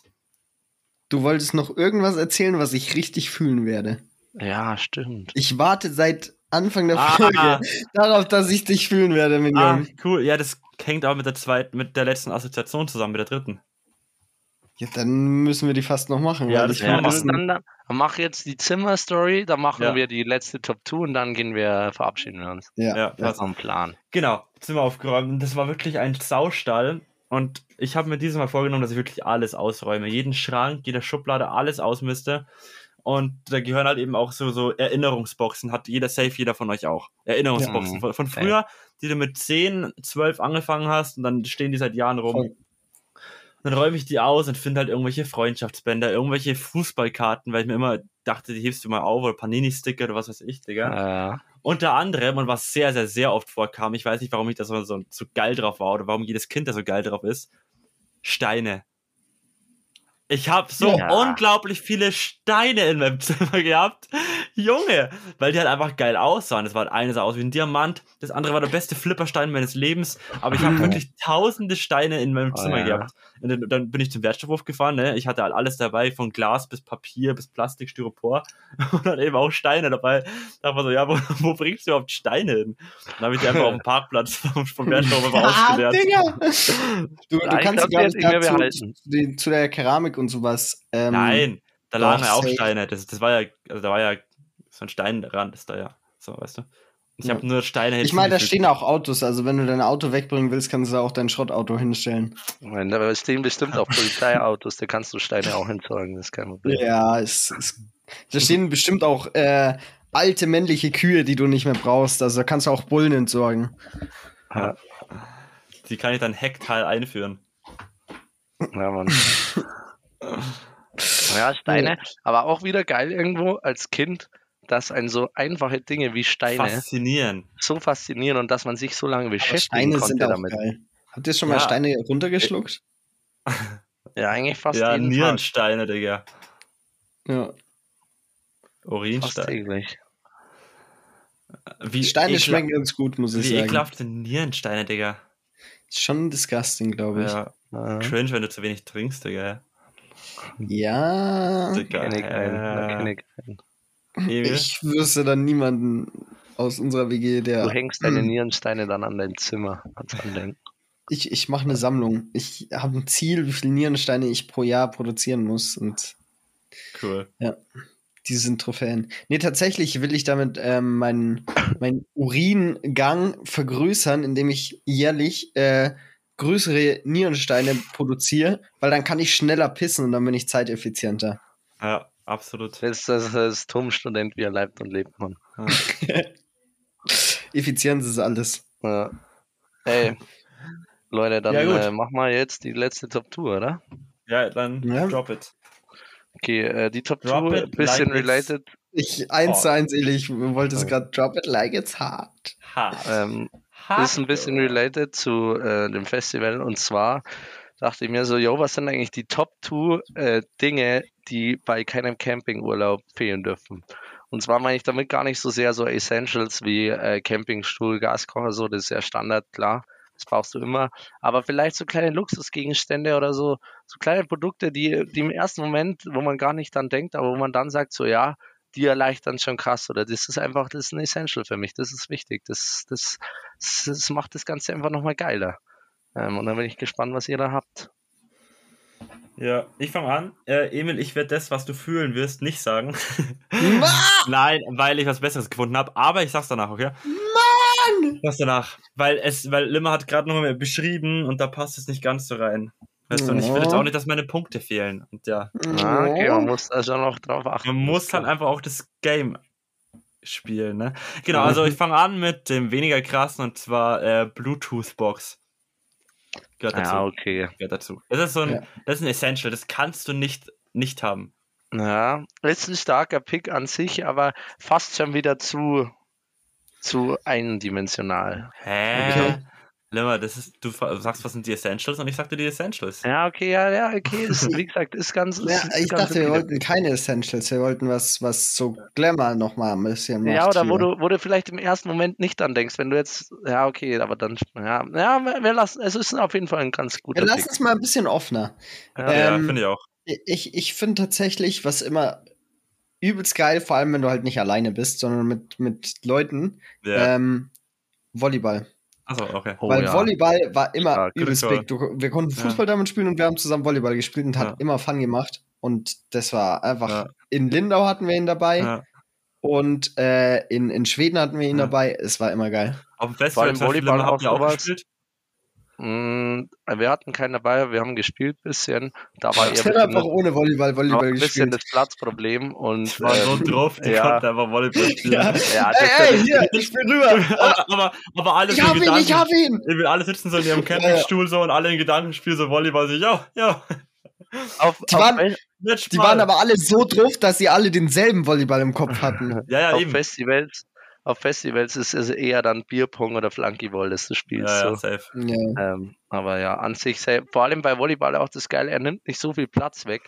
Du wolltest noch irgendwas erzählen, was ich richtig fühlen werde. Ja, stimmt. Ich warte seit Anfang der Ah. Folge darauf, dass ich dich fühlen werde, Ah, Minion. cool. Ja, das hängt aber mit der zweiten, mit der letzten Assoziation zusammen, mit der dritten. Ja, dann müssen wir die fast noch machen. Ja, weil das Ja, machen. dann, dann mach jetzt die Zimmer-Story, dann machen Ja. wir die letzte Top 2 und dann gehen wir, verabschieden wir uns. Ja, Ja. Das ist ein Plan. Genau, Zimmer aufgeräumt. Und das war wirklich ein Saustall. Und ich habe mir dieses Mal vorgenommen, dass ich wirklich alles ausräume. Jeden Schrank, jede Schublade, alles ausmiste. Und da gehören halt eben auch so, so Erinnerungsboxen, hat jeder safe, jeder von euch auch. Erinnerungsboxen Ja. von, von früher, die du mit 10, 12 angefangen hast und dann stehen die seit Jahren rum. Voll. Dann räume ich die aus und finde halt irgendwelche Freundschaftsbänder, irgendwelche Fußballkarten, weil ich mir immer dachte, die hebst du mal auf oder Panini-Sticker oder was weiß ich, Digga. Äh, Unter anderem, und was sehr, sehr, sehr oft vorkam, ich weiß nicht, warum ich da so, so, so geil drauf war oder warum jedes Kind da so geil drauf ist, Steine. Ich habe so Ja. unglaublich viele Steine in meinem Zimmer gehabt. Junge, weil die halt einfach geil aussahen. Das war halt eine sah aus wie ein Diamant, das andere war der beste Flipperstein meines Lebens. Aber ich habe wirklich tausende Steine in meinem Oh, Zimmer ja. gehabt. Und dann, dann bin ich zum Wertstoffhof gefahren. Ne? Ich hatte halt alles dabei, von Glas bis Papier bis Plastik, Styropor und dann eben auch Steine dabei. Da war so, ja, wo, wo bringst du überhaupt Steine hin? Dann habe ich die einfach auf dem Parkplatz vom, vom Wertstoffhof Ah, ausgeleert. Digga! Du, du kannst glaub, die gar nicht behalten. zu, die- zu der Keramik und sowas. Ähm, Nein, da lagen ja auch safe. Steine. Das, das war ja, also da war ja so ein Steinrand ist da ja. So, weißt du? Ich Ja. habe nur Steine Ich meine, da stehen auch Autos. Also, wenn du dein Auto wegbringen willst, kannst du auch dein Schrottauto hinstellen. Nein, Da stehen bestimmt auch Polizeiautos, da kannst du Steine auch entsorgen, das ist kein Problem. Ja, es, es, da stehen bestimmt auch äh, alte männliche Kühe, die du nicht mehr brauchst. Also, da kannst du auch Bullen entsorgen. Ja, Die kann ich dann Heckteil einführen. ja Mann. Ja, Steine, aber auch wieder geil irgendwo als Kind, dass ein so einfache Dinge wie Steine Faszinierend. so faszinieren und dass man sich so lange beschäftigen Steine sind konnte auch damit. geil. Habt ihr schon mal Ja. Steine runtergeschluckt? Ja, eigentlich fast Ja, jeden Tag. Nierensteine, Digga. Ja. Fast Urinsteine. täglich. Wie Steine ekla- schmecken ganz gut, muss ich Wie sagen. ekelhaft sind Nierensteine, Digga. Ist schon disgusting, glaube ich. Ja, Ja, cringe, wenn du zu wenig trinkst, Digga. Ja. Digga. kenn ich einen, da Emil? Ich wüsste dann niemanden aus unserer WG, der. Du hängst deine Hm. Nierensteine dann an dein Zimmer als Andenken. Ich, ich mache eine Sammlung. Ich habe ein Ziel, wie viele Nierensteine ich pro Jahr produzieren muss. Und Cool. die sind Trophäen. Nee, tatsächlich will ich damit ähm, meinen mein Uringang vergrößern, indem ich jährlich äh, größere Nierensteine produziere, weil dann kann ich schneller pissen und dann bin ich zeiteffizienter. Ja, absolut. Das ist das, das Turmstudent, wie er leibt und lebt, man. Ja. Effizienz ist alles. Ja. Ey, Leute, dann Ja, äh, mach mal jetzt die letzte Top Tour, oder? Ja, dann Ja. drop it. Okay, äh, die Top Drop Tour, it bisschen like related. Ich eins Oh. zu eins ehrlich, wollte es gerade drop it like it's hard. Hart. Ähm, Hart, ist ein bisschen related zu äh, dem Festival und zwar dachte ich mir so, yo, was sind eigentlich die Top 2 äh, Dinge, die bei keinem Campingurlaub fehlen dürfen? Und zwar meine ich damit gar nicht so sehr so Essentials wie äh, Campingstuhl, Gaskocher, so, das ist ja Standard, klar, das brauchst du immer. Aber vielleicht so kleine Luxusgegenstände oder so, so kleine Produkte, die, die im ersten Moment, wo man gar nicht dran denkt, aber wo man dann sagt, so ja, die erleichtern schon krass oder das ist einfach, das ist ein Essential für mich, das ist wichtig, das, das, das macht das Ganze einfach nochmal geiler. Ähm, und dann bin ich gespannt, was ihr da habt. Ja, ich fange an. Äh, Emil, ich werde das, was du fühlen wirst, nicht sagen. Nein, weil ich was Besseres gefunden habe. Aber ich sag's danach, okay? Mann! Was danach? Weil es, weil Limmer hat gerade noch mal beschrieben und da passt es nicht ganz so rein. Weißt du, und ich will jetzt auch nicht, dass meine Punkte fehlen. Und ja, Ah, okay, man muss da schon noch drauf achten. man muss halt einfach auch das Game spielen, ne? Genau, also ich fange an mit dem weniger krassen und zwar äh, Bluetooth-Box. Gehört dazu. Ja, okay. Gehört dazu. Das ist so ein, Ja. das ist ein Essential, das kannst du nicht, nicht haben. Ja, ist ein starker Pick an sich, aber fast schon wieder zu, zu eindimensional. Hä? Okay. Limmer, das ist, du sagst, was sind die Essentials und ich sagte die Essentials. Ja, okay, ja, ja, okay, ist, wie gesagt, ist ganz. Ist, Ja, ist ich ganz dachte, wir wollten keine Essentials, wir wollten was, was so Glamour noch mal ein bisschen macht. Ja, oder hier. wo du, wo du vielleicht im ersten Moment nicht dran denkst, wenn du jetzt, ja, okay, aber dann, ja, ja, wir wir lassen, es ist auf jeden Fall ein ganz guter Ja, lass Pick. uns mal ein bisschen offener. Ja, Ja, Ähm, finde ich auch. Ich, ich finde tatsächlich, was immer übelst geil, vor allem wenn du halt nicht alleine bist, sondern mit, mit Leuten, Ja. ähm, Volleyball. Achso, okay. Oh, Weil ja. Volleyball war immer Stark. übelst big. Du, wir konnten Ja. Fußball damit spielen und wir haben zusammen Volleyball gespielt und hat Ja. immer Fun gemacht. Und das war einfach. Ja. In Lindau hatten wir ihn dabei Ja. und äh, in, in Schweden hatten wir ihn Ja. dabei. Es war immer geil. Auf dem Festival Volleyball habt ihr auch gespielt? Mm, Wir hatten keinen dabei, wir haben gespielt ein bisschen. Da war Ich ein habe einfach bisschen, ohne Volleyball noch Volleyball ein bisschen gespielt. das Platzproblem und Ich war so ähm, drauf, die ja. konnte einfach Volleyball spielen. Ja. ja, Ey, ey, hier, ich bin rüber. aber, aber, aber alle Ich so hab ihn, ich hab ihn. Irgendwie alle sitzen so in ihrem Campingstuhl so und alle in Gedanken spielen so Volleyball. So, ja, ja. auf, Die auf, waren- Die waren aber alle so drauf, dass sie alle denselben Volleyball im Kopf hatten. Ja, ja, auf eben. Festivals, auf Festivals ist es eher dann Bierpong oder Flunkyball, das du spielst. Ja, ja, so. safe. Ja. Ähm, aber ja, an sich, vor allem bei Volleyball auch das Geile, er nimmt nicht so viel Platz weg,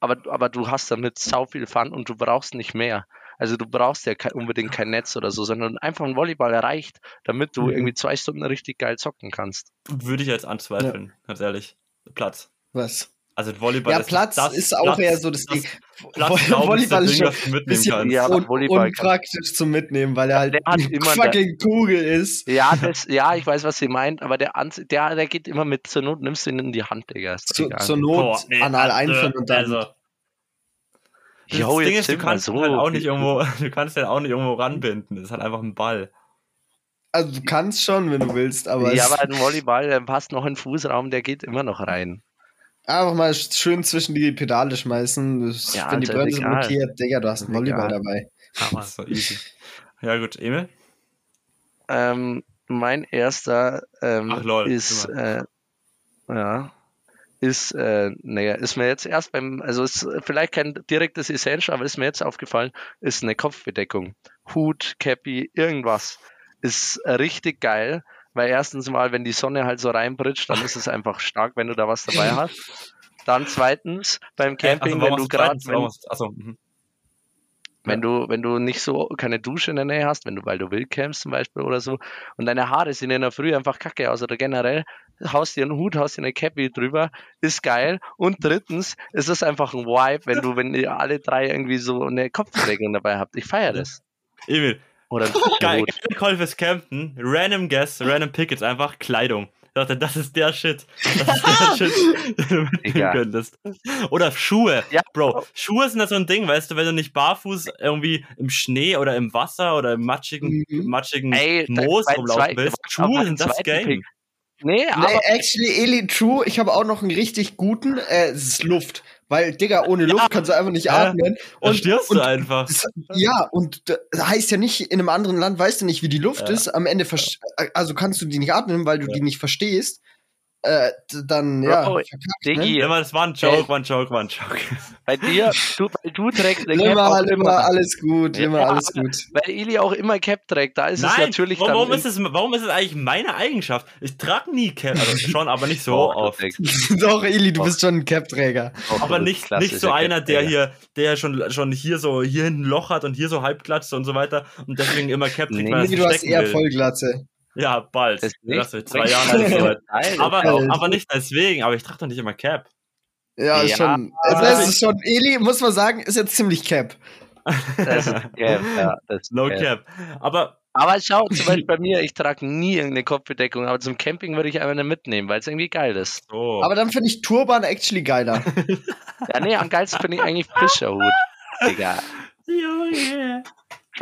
aber, aber du hast damit sau viel Fun und du brauchst nicht mehr. Also du brauchst ja kein, unbedingt kein Netz oder so, sondern einfach ein Volleyball reicht, damit du Mhm. irgendwie zwei Stunden richtig geil zocken kannst. Würde ich jetzt anzweifeln, ganz ehrlich. Platz. Was? Also Volleyball Ja, ist Platz das, ist auch Platz, eher so das, das Ding. Platz Volleyball ist Ding, schon ein bisschen. Ja, aber un Volleyball unpraktisch zum Mitnehmen, weil er halt Der hat immer der- fucking Kugel ist. Ja, das, ja, ich weiß, was sie meint, aber der, Anz- der, der geht immer mit zur Not, nimmst du ihn in die Hand, Digga. Ist Zu, zur Not Boah, nee, anal also, einführen und dann. Also, das Jo, Ding jetzt ist, du kannst so halt auch nicht irgendwo, du kannst den auch nicht irgendwo ranbinden. Das ist halt einfach ein Ball. Also du kannst schon, wenn du willst, aber ja, aber ein Volleyball, der passt noch in den Fußraum, der geht immer noch rein. Einfach mal schön zwischen die Pedale schmeißen. Das- Ja, wenn die Alter, Bremse egal. blockiert, Digga, du hast einen Ist Volleyball egal. dabei. Aber So easy. Ja, gut, Emil? ähm, mein erster ähm, Ach, lol, ist, äh, ja, ist, äh, naja, ist mir jetzt erst beim, also ist vielleicht kein direktes Essential, aber ist mir jetzt aufgefallen, ist eine Kopfbedeckung. Hut, Cappy, irgendwas. Ist richtig geil, weil erstens mal, wenn die Sonne halt so reinbritscht, dann ist es einfach stark, wenn du da was dabei hast. Dann zweitens, beim Camping, wenn du gerade, wenn, Achso, mhm. wenn du, wenn du nicht so keine Dusche in der Nähe hast, wenn du, weil du wild campst zum Beispiel oder so, und deine Haare sehen in der Früh einfach kacke aus oder generell, haust dir einen Hut, haust dir eine Cappy drüber, ist geil. Und drittens ist es einfach ein Vibe, wenn du, wenn ihr alle drei irgendwie so eine Kopfbedeckung dabei habt. Ich feiere das. Emil, Oder geil, geil Call fürs Campen, random Guess, random Pick, jetzt einfach Kleidung. Ich dachte, das ist der Shit. Das ist der Shit, den du mitnehmen könntest. Oder Schuhe. Ja. Bro, Schuhe sind ja so ein Ding, weißt du, wenn du nicht barfuß irgendwie im Schnee oder im Wasser oder im matschigen, Mhm. matschigen Ey, Moos rumlaufen zwei- willst. Schuhe sind das Game. Pick. Nee, aber Nee, actually, Eli, true, ich habe auch noch einen richtig guten, äh, es ist Luft. Weil, Digga, ohne Luft kannst du einfach nicht Ja. atmen. Und, stirbst und du einfach. das, ja, und das heißt ja nicht, in einem anderen Land weißt du nicht, wie die Luft Ja. ist. Am Ende, also kannst du die nicht atmen, weil du Ja. die nicht verstehst. Äh, dann, ja, ne? Diggi, Ja, das war ein Joke, war ein Joke, war ein Joke. bei dir, du, du trägst eine Cap Nimmer, auch immer. alles gut, Ja, immer alles aber- gut. Weil Ili auch immer Cap trägt, da ist es Nein, natürlich warum, dann warum, ist es, warum ist es eigentlich meine Eigenschaft? Ich trage nie Cap, also schon, aber nicht so oft. Doch, Eli, du bist schon ein Cap-Träger. Aber nicht, nicht so einer, der hier, der schon, schon hier so hier hinten ein Loch hat und hier so halbglatzt und so weiter und deswegen immer Cap trägt, Nee, es du hast eher will. Vollglatze. Ja, bald. Das nicht. Das wird zwei Jahren alt Aber, aber nicht deswegen, aber ich trage doch nicht immer Cap. Ja, ist Ja, schon. Also das ist schon, Eli, muss man sagen, ist jetzt ziemlich Cap. Das ist Cap, ja, das ist No Cap. Cap. Aber Aber schau, zum Beispiel bei mir, ich trage nie irgendeine Kopfbedeckung, aber zum Camping würde ich einfach eine mitnehmen, weil es irgendwie geil ist. so. Aber dann finde ich Turban actually geiler. Ja, nee, am geilsten finde ich eigentlich Fischerhut. Digga, Junge.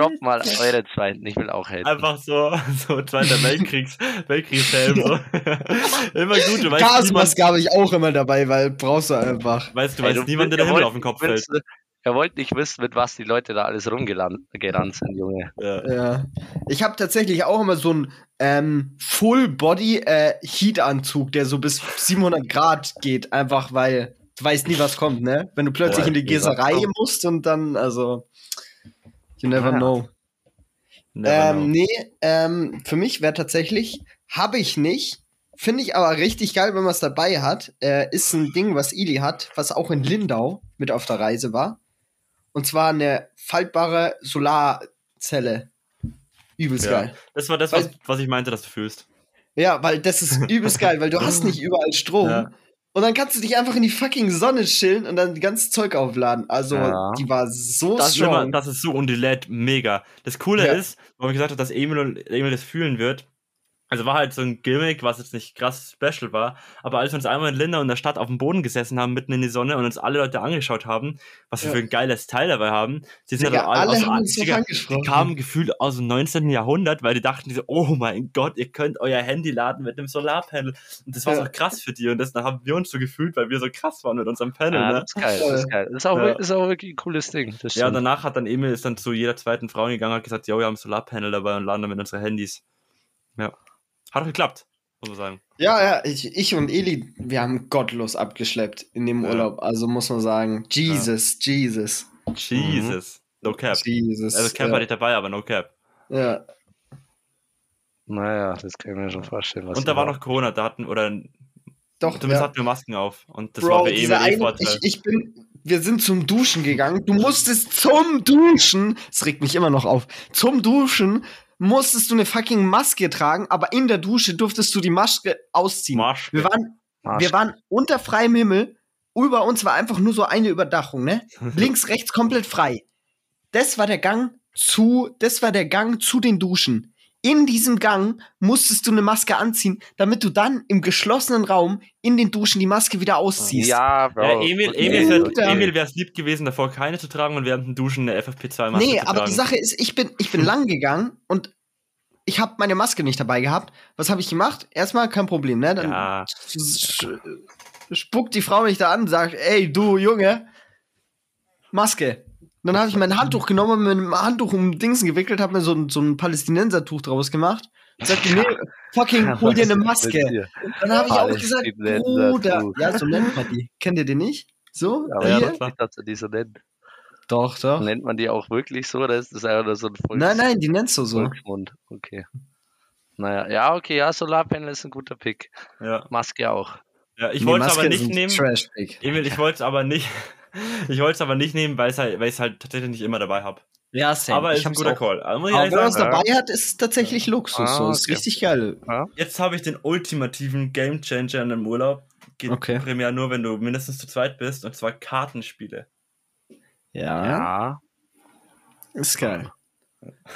Drop mal eure zweiten, ich will auch helfen. Einfach so, so Zweiter Weltkriegs, Weltkriegshelm. So. immer gut, du weißt, Gasmaske habe ich auch immer dabei, weil brauchst du einfach. weißt, du Ey, weißt niemand, der den Himmel auf den Kopf fällt. Er wollte nicht wissen, mit was die Leute da alles rumgerannt sind, Junge. Ja. Ja. Ich habe tatsächlich auch immer so einen ähm, Full-Body-Heat-Anzug, der so bis 700 Grad geht, einfach weil du weißt nie, was kommt, ne? Wenn du plötzlich Ja, in die kommt. musst und dann, also, you never Ah. know. Never Ähm, know. nee, ähm, für mich wäre tatsächlich, habe ich nicht, finde ich aber richtig geil, wenn man es dabei hat, äh, ist ein Ding, was Ili hat, was auch in Lindau mit auf der Reise war. Und zwar eine faltbare Solarzelle. Übelst Ja. geil. Das war das, was, was ich meinte, dass du fühlst. Ja, weil das ist übelst geil, weil du hast nicht überall Strom. Ja. Und dann kannst du dich einfach in die fucking Sonne chillen und dann die ganze Zeug aufladen. Also, Ja. die war so Das ist, immer, strong. das ist so und die lädt mega. Das Coole Ja. ist, warum ich gesagt habe, dass Emil, und, Emil das fühlen wird. Also war halt so ein Gimmick, was jetzt nicht krass special war. Aber als wir uns einmal in Lindau in der Stadt auf dem Boden gesessen haben, mitten in die Sonne und uns alle Leute angeschaut haben, was wir Ja. für ein geiles Teil dabei haben, sie sind Digga, halt alle aus, haben Digga, die angesprochen. kamen gefühlt aus dem 19. Jahrhundert, weil die dachten die so, oh mein Gott, ihr könnt euer Handy laden mit einem Solarpanel. Und das war Ja. so krass für die. Und das dann haben wir uns so gefühlt, weil wir so krass waren mit unserem Panel. Ja, ne? das ist geil, das ist geil. Das ist auch, Ja. ist auch wirklich ein cooles Ding. Das Ja, und danach hat dann Emil ist dann zu jeder zweiten Frau gegangen und hat gesagt, ja, wir haben ein Solarpanel dabei und laden damit unsere Handys. Ja. Hat geklappt, muss man sagen. Ja, ja, ich, ich und Eli, wir haben gottlos abgeschleppt in dem Ja. Urlaub. Also muss man sagen, Jesus, Jesus, Jesus. No cap. Jesus. Also Cap ja. war nicht dabei, aber no cap. ja. Naja, das kann ich mir schon vorstellen. Was Und da war noch Corona, da hatten, oder Doch, zumindest ja. hatten wir Masken auf. Und das war Bro, für Emil dieser eh Vorteil. ich, ich bin, wir sind zum Duschen gegangen. Du musstest zum Duschen, es regt mich immer noch auf, zum Duschen musstest du eine fucking Maske tragen, aber in der Dusche durftest du die Maske ausziehen. Marsch. Wir waren, Arsch. wir waren unter freiem Himmel. Über uns war einfach nur so eine Überdachung, ne? Links, rechts komplett frei. Das war der Gang zu, das war der Gang zu den Duschen. In diesem Gang musstest du eine Maske anziehen, damit du dann im geschlossenen Raum in den Duschen die Maske wieder ausziehst. Ja, Bro. Ja, Emil, Emil, Alter. Emil wäre es lieb gewesen, davor keine zu tragen und während dem Duschen eine FFP2-Maske Nee, zu aber tragen. die Sache ist, ich bin, ich bin lang gegangen und ich habe meine Maske nicht dabei gehabt. Was habe ich gemacht? Erstmal kein Problem, ne? Dann Ja. spuckt die Frau mich da an und sagt, ey, du Junge, Maske. Dann habe ich mein Handtuch genommen, und mit einem Handtuch um Dingsen gewickelt, habe mir so, ein- so ein Palästinensertuch draus gemacht. Sagte, nee, fucking, hol dir eine Maske. Dann habe ich auch gesagt. Bruder. Ja, so nennt man die. Kennt ihr die nicht? So? Aber Ja, dass er die so nennt. Doch, doch. Nennt man die auch wirklich so oder ist das einfach nur so ein Volks Nein, nein, die nennst du so. Volksmund? Okay. Naja, ja, okay, ja, Solarpanel ist ein guter Pick. Ja. Maske auch. ja ich Nee, wollte es aber nicht nehmen. Emil, ich wollte es aber nicht. Ich wollte es aber nicht nehmen, weil ich halt, weil es halt tatsächlich nicht immer dabei habe. Ja, same. Aber ich ist ein guter auch. Call. Also Aber ehrlich wenn man es dabei hat, ist es tatsächlich Luxus. Ah, so. Ist okay. richtig geil. Jetzt habe ich den ultimativen Gamechanger in einem Urlaub. Geht Okay. primär nur, wenn du mindestens zu zweit bist, und zwar Kartenspiele. Ja, Ja, ist geil.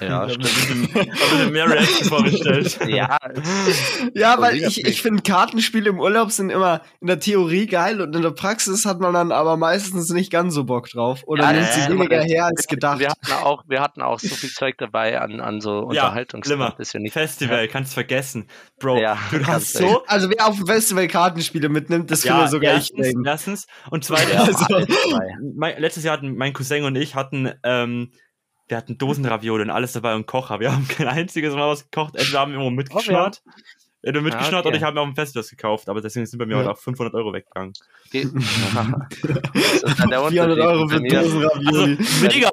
Ja, ich habe stimmt. ein bisschen mehr Reaction vorgestellt. Ja, Ja, weil ich, ich finde, Kartenspiele im Urlaub sind immer in der Theorie geil und in der Praxis hat man dann aber meistens nicht ganz so Bock drauf. Oder Ja, nimmt sie weniger her als gedacht. wir hatten auch, wir hatten auch so viel Zeug dabei an, an so Ja, das wir nicht. Festival, kannst vergessen. Bro, Ja, du hast so. Also wer auf dem Festival Kartenspiele mitnimmt, das finde sogar ich erstens, lame. erstens. Und zweitens, Ja, Also- mein, letztes Jahr hatten mein Cousin und ich hatten, ähm, wir hatten Dosenravioli und alles dabei und Kocher. Wir haben kein einziges Mal was gekocht. Entweder haben wir irgendwo mitgeschnurrt. Entweder mitgeschnurrt okay. oder ich habe mir auf dem Festival was gekauft, aber deswegen sind bei mir Ja. heute auch 500 Euro weggegangen. Ist dann der 400 Euro für Dosenravioli. Also, mega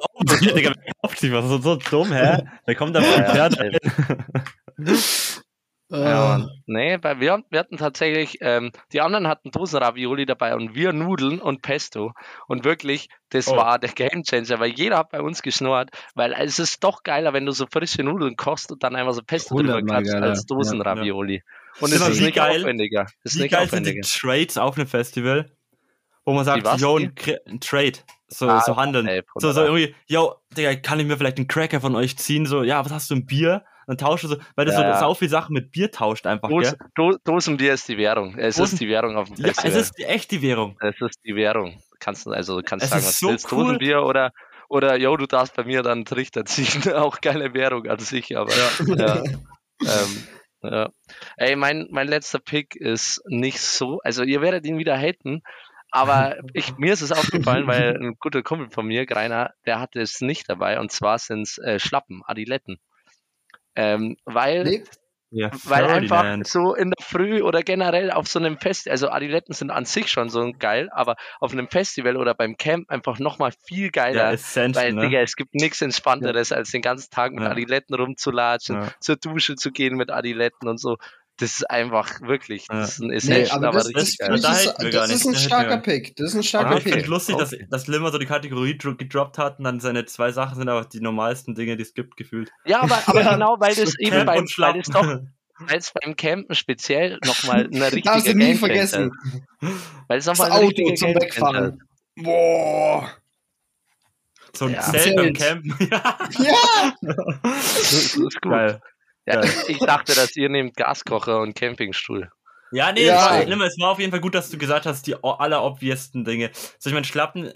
Digga. Wer kauft sich was? Das ist so dumm, hä? Da kommt Ja, ja, ja, Pferd. Ja. Mann. nee, weil wir, wir hatten tatsächlich, ähm, die anderen hatten Dosenravioli dabei und wir Nudeln und Pesto. Und wirklich, das Oh. war der Gamechanger, weil jeder hat bei uns geschnurrt, weil es ist doch geiler, wenn du so frische Nudeln kochst und dann einfach so Pesto drüber geiler. als Dosenravioli. Und Ist es aber ist nicht geil- aufwendiger. Es ist Wie nicht geil sind die aufwendiger. Trades auf einem Festival? Wo man sagt, yo, ein, ein Trade. So, Ah, so handeln. ey, so, so irgendwie, yo, Digga, kann ich mir vielleicht einen Cracker von euch ziehen? So, ja, was hast du, ein Bier? Dann tausche so, weil das Ja, ja. so, so viel Sachen mit Bier tauscht einfach, Dos, gell? Do, Dosenbier ist die Währung. Es Dosen- ist die Währung auf dem Ja, Festival. es ist die echte Währung. Es ist die Währung. Kannst du also kannst Es sagen, was so du willst, cool. Dosenbier oder oder yo, du darfst bei mir dann einen Trichter ziehen. Auch geile Währung an sich, aber ja. ähm, ja. Ey, mein, mein letzter Pick ist nicht so, also ihr werdet ihn wieder haten, aber ich, mir ist es aufgefallen, weil ein guter Kumpel von mir, Greiner, der hatte es nicht dabei und zwar sind es äh, Schlappen, Adiletten. Ähm, weil Nee, Ja, weil einfach so in der Früh oder generell auf so einem Fest, also Adiletten sind an sich schon so geil, aber auf einem Festival oder beim Camp einfach nochmal viel ja, geiler. Essential, weil, ne? Digga, es gibt nichts Entspannteres, als den ganzen Tag mit Ja. Adiletten rumzulatschen, Ja. zur Dusche zu gehen mit Adiletten und so. Das ist einfach wirklich, das ist ein nee, Essential, aber aber, das, das, richtig geil. finde ich Da ist, das ist ein hätten starker Pick. Das ist ein Aber starker ich finde Pick. lustig, dass, Okay. dass Limmer so die Kategorie dro gedroppt hat und dann seine zwei Sachen sind aber die normalsten Dinge, die es gibt, gefühlt. Ja, aber, aber genau, weil das eben beim, weil das doch, weil es beim Campen speziell nochmal eine richtige Darfst du nie vergessen. Weil es Das nochmal ein Auto zum Wegfahren. ist. Boah. So ein Ja. Zelt beim. Campen. ja. Ja. Das ist gut. Geil. Ja, ich dachte, dass ihr nehmt Gaskocher und Campingstuhl. Ja, nee, Ja. es war, Limmer, es war auf jeden Fall gut, dass du gesagt hast, die allerobviesten Dinge. So, ich meine, Schlappen,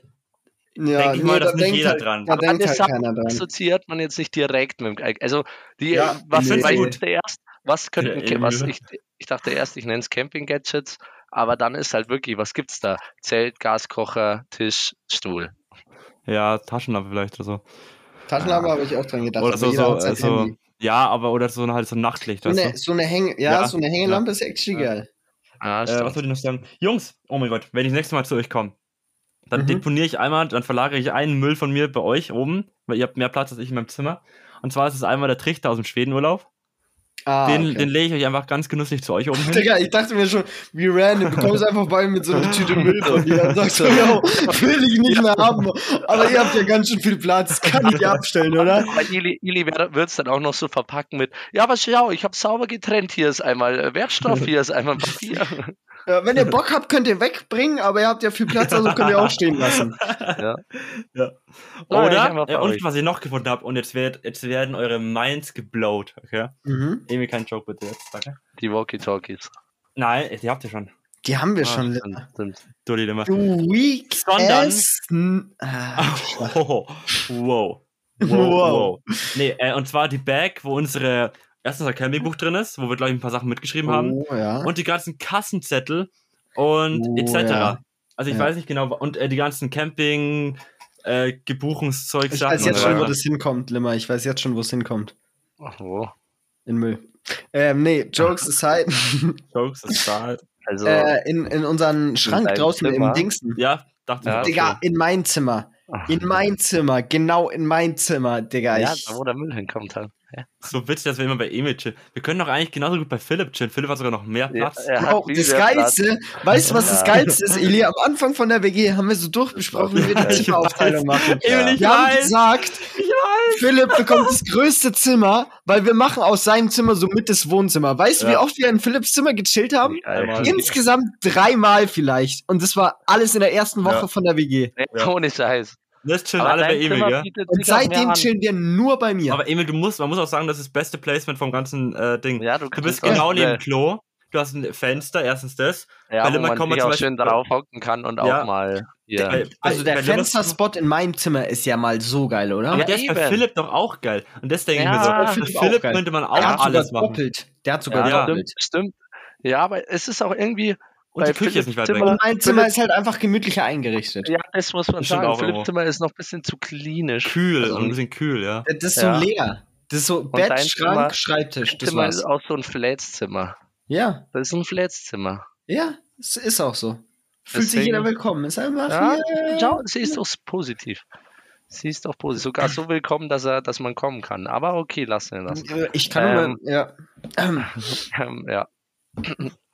Ja, Denk ich mal, da dass nicht jeder halt, dran. Da Aber denkt halt keiner dran. assoziiert man jetzt nicht direkt mit dem. Also, die, Ja, was nee. sind zuerst? Was könnten, Ja, was ich, ich dachte erst, ich nenne es Camping-Gadgets, aber dann ist halt wirklich, was gibt's da? Zelt, Gaskocher, Tisch, Stuhl. ja, Taschenlampe vielleicht oder so. Taschenlampe habe ich auch dran gedacht. Oder so, so, sein so. Ja, aber oder so halt so ein Nachtlicht, So eine, so eine Hänge, ja, Ja. so eine Hängelampe ist actually Ja. geil. Ah, Äh, was wollte ich noch sagen? Jungs, oh mein Gott, wenn ich das nächste Mal zu euch komme, dann Mhm. deponiere ich einmal, dann verlagere ich einen Müll von mir bei euch oben, weil ihr habt mehr Platz als ich in meinem Zimmer. Und zwar ist es einmal der Trichter aus dem Schwedenurlaub. Ah, den, okay. den lege ich euch einfach ganz genüsslich zu euch oben hin. Digga, ich dachte mir schon, wie random. Du kommst einfach bei mir mit so einer Tüte Müll von dir und sagst so, yo, will ich nicht mehr haben. Aber ihr habt ja ganz schön viel Platz. Kann ich abstellen, oder? Aber Ili, Ili wird es dann auch noch so verpacken mit, ja, aber schau, ich habe sauber getrennt, hier ist einmal äh, Werkstoff, hier ist einmal Papier. Ja, wenn ihr Bock habt, könnt ihr wegbringen, aber ihr habt ja viel Platz, also könnt ihr auch stehen lassen. Ja. Ja. Oder, bei und euch. was ich noch gefunden habe, und jetzt, werd, jetzt werden eure Minds geblowt, okay? Mhm. Irgendwie kein Joke bitte jetzt, danke. Die Walkie-Talkies. Nein, die habt ihr schon. Die haben wir Ah, schon. stimmt. Du. Du weak Sondern- Ah, Oh, wow. Wow, Wow. wow. Nee, äh, und zwar die Bag, wo unsere erstens ein Campingbuch drin ist, wo wir, glaube ich, ein paar Sachen mitgeschrieben haben. Oh, ja. Und die ganzen Kassenzettel und Oh, etc. ja. Also ich Ja. weiß nicht genau, und äh, die ganzen Camping, äh, Gebuchungszeug ich weiß jetzt schon, wo das hinkommt, Limmer. Ich weiß jetzt schon, wo es hinkommt. Ach, wo? In Müll. Ähm, nee, Jokes aside. Jokes aside. Also, äh, in, in unseren Schrank deinem draußen Zimmer? im Dingsen. Ja, dachte Ja, ich. auch Digga, so. in mein Zimmer. In mein Zimmer. Genau in mein Zimmer, Digga. ja, ich, da wo der Müll hinkommt halt. Ja. So witzig, dass wir immer bei Emil chillen. Wir können doch eigentlich genauso gut bei Philipp chillen. Philipp hat sogar noch mehr Ja, Platz. er hat Bro, viel das mehr Platz. Geilste, weißt du, was das Ja. Geilste ist, Eli? Am Anfang von der WG haben wir so durchbesprochen, wie wir die Ich Zimmeraufteilung machen. Emil, ich Wir haben weiß. gesagt, Philipp bekommt das größte Zimmer, weil wir machen aus seinem Zimmer so mit das Wohnzimmer. Weißt du, wie Ja. oft wir in Philipps Zimmer gechillt haben? Alter. Insgesamt dreimal vielleicht. Und das war alles in der ersten Woche Ja. von der WG. Ja. Ohne Scheiß. Jetzt chillen alle bei Emil, bietet Und seitdem chillen wir nur bei mir. Aber Emil, du musst, man muss auch sagen, das ist das beste Placement vom ganzen äh, Ding. Ja, du, Du bist genau neben dem Klo. Du hast ein Fenster, erstens das. Ja, Bei wo man kann man sich auch Beispiel- schön drauf hocken kann und Ja. auch mal. Bei- also bei- der Fensterspot in meinem Zimmer ist ja mal so geil, oder? Aber Ja, der ist bei eben. Philipp doch auch geil. Und das denke ich Ja, mir so. Philipp Philipp könnte man auch Der alles machen. doppelt. Der hat sogar Ja, doppelt. stimmt, stimmt. Ja, aber es ist auch irgendwie. Und die Küche ist nicht weit weg. Zimmer- Und mein Zimmer Philipp- ist halt einfach gemütlicher eingerichtet. Ja, das muss man Das sagen. Philipp. Zimmer ist noch ein bisschen zu klinisch. Kühl Also und ein bisschen kühl, ja. Das ist so Ja. leer. Das ist so Bett, dein Schrank, Zimmer- Schreibtisch. Das Zimmer war's. ist auch so ein Flatszimmer. Ja, Das ist ein Flatszimmer. ja, es ist auch so. Fühlt sich Deswegen- jeder willkommen. Ist einfach Ja, hier. schau, sie ist doch positiv. Sie ist doch positiv. Sogar so willkommen, dass er, dass man kommen kann. Aber okay, lassen wir das. Ich kann Ähm, nur, ja. Ähm, ja.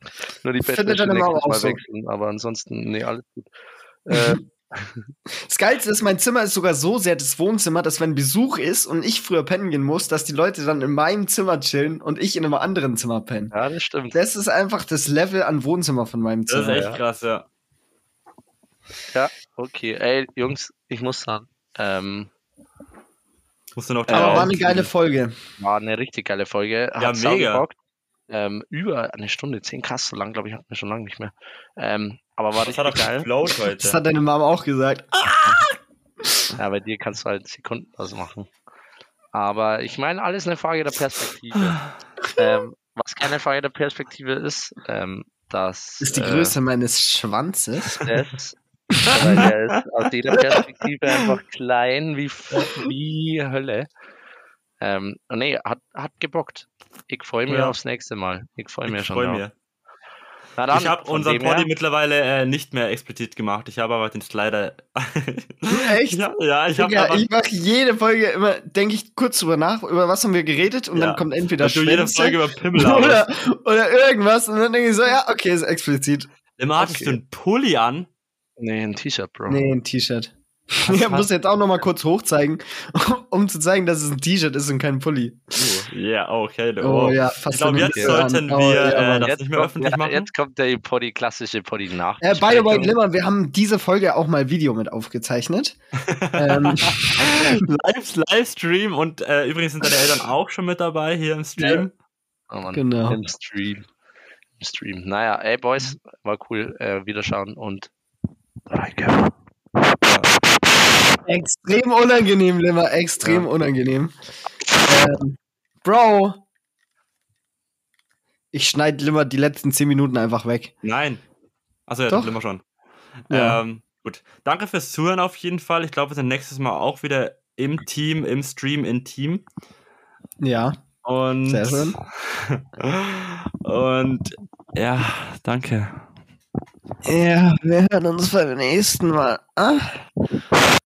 Nur die Findet Bettwäsche dann immer nächstes auch Mal so. wechseln, aber ansonsten, nee, alles gut. Äh, Das Geilste ist, mein Zimmer ist sogar so sehr das Wohnzimmer, dass wenn Besuch ist und ich früher pennen gehen muss, dass die Leute dann in meinem Zimmer chillen und ich in einem anderen Zimmer pennen. ja, das stimmt. Das ist einfach das Level an Wohnzimmer von meinem Das ist Zimmer. echt ja. krass, ja. Ja, okay. Ey, Jungs, ich muss sagen, ähm, Musst du noch Aber war eine geile Folge. war eine richtig geile Folge. Hat Ja, mega. gebockt. Ähm, über eine Stunde, zehn krass, so lang, glaube ich, hatten wir schon lange nicht mehr. Ähm, aber war Das hat geil. geflowt Das heute. hat deine Mama auch gesagt. Ja, bei dir kannst du halt Sekunden ausmachen. Aber ich meine, alles eine Frage der Perspektive. ähm, was keine Frage der Perspektive ist, ähm, dass Das ist die äh, Größe meines Schwanzes. das, weil der ist aus jeder Perspektive einfach klein wie, wie Hölle. Ähm, und nee, hat, hat gebockt. Ich freue mich Ja. aufs nächste Mal. Ich freue mich Ich schon freue drauf. mich. Na dann, Ich habe unseren her- Poddy mittlerweile äh, nicht mehr explizit gemacht. Ich habe aber den Slider. Echt? ja, ja, ich habe aber. ich mache jede Folge immer, denke ich kurz drüber nach, über was haben wir geredet und Ja. dann kommt entweder du jede Folge über Pimmel oder, oder irgendwas und dann denke ich so, ja, okay, ist explizit. Immer hattest Okay. du einen Pulli an. Nee, ein T-Shirt, Bro. Nee, ein T-Shirt. Was Ich muss jetzt auch noch mal kurz hochzeigen, um zu zeigen, dass es ein T-Shirt ist und kein Pulli. Ja, okay. Oh, Oh, ja, Ich fast glaube, jetzt sollten wir äh, das Jetzt nicht mehr kommt, öffentlich ja, machen. jetzt kommt der Poddy, klassische Poddy nach. Äh, by the way, Glimmer, wir haben diese Folge auch mal Video mit aufgezeichnet. ähm, Live, Livestream und äh, übrigens sind deine Eltern auch schon mit dabei hier im Stream. Oh Mann, Genau. Im Stream. Im Stream. Naja, ey, Boys, war cool. Äh, wiederschauen und Danke. Extrem unangenehm, Limmer, extrem Ja. unangenehm. Ähm, Bro, ich schneide Limmer die letzten 10 Minuten einfach weg. Nein. Achso, ja, Doch. wir schon. Ja. Ähm, gut. Danke fürs Zuhören auf jeden Fall. Ich glaube, wir sind nächstes Mal auch wieder im Team, im Stream, im Team. Ja, Und, sehr schön. Und ja, danke. Ja, wir hören uns beim nächsten Mal. Ah?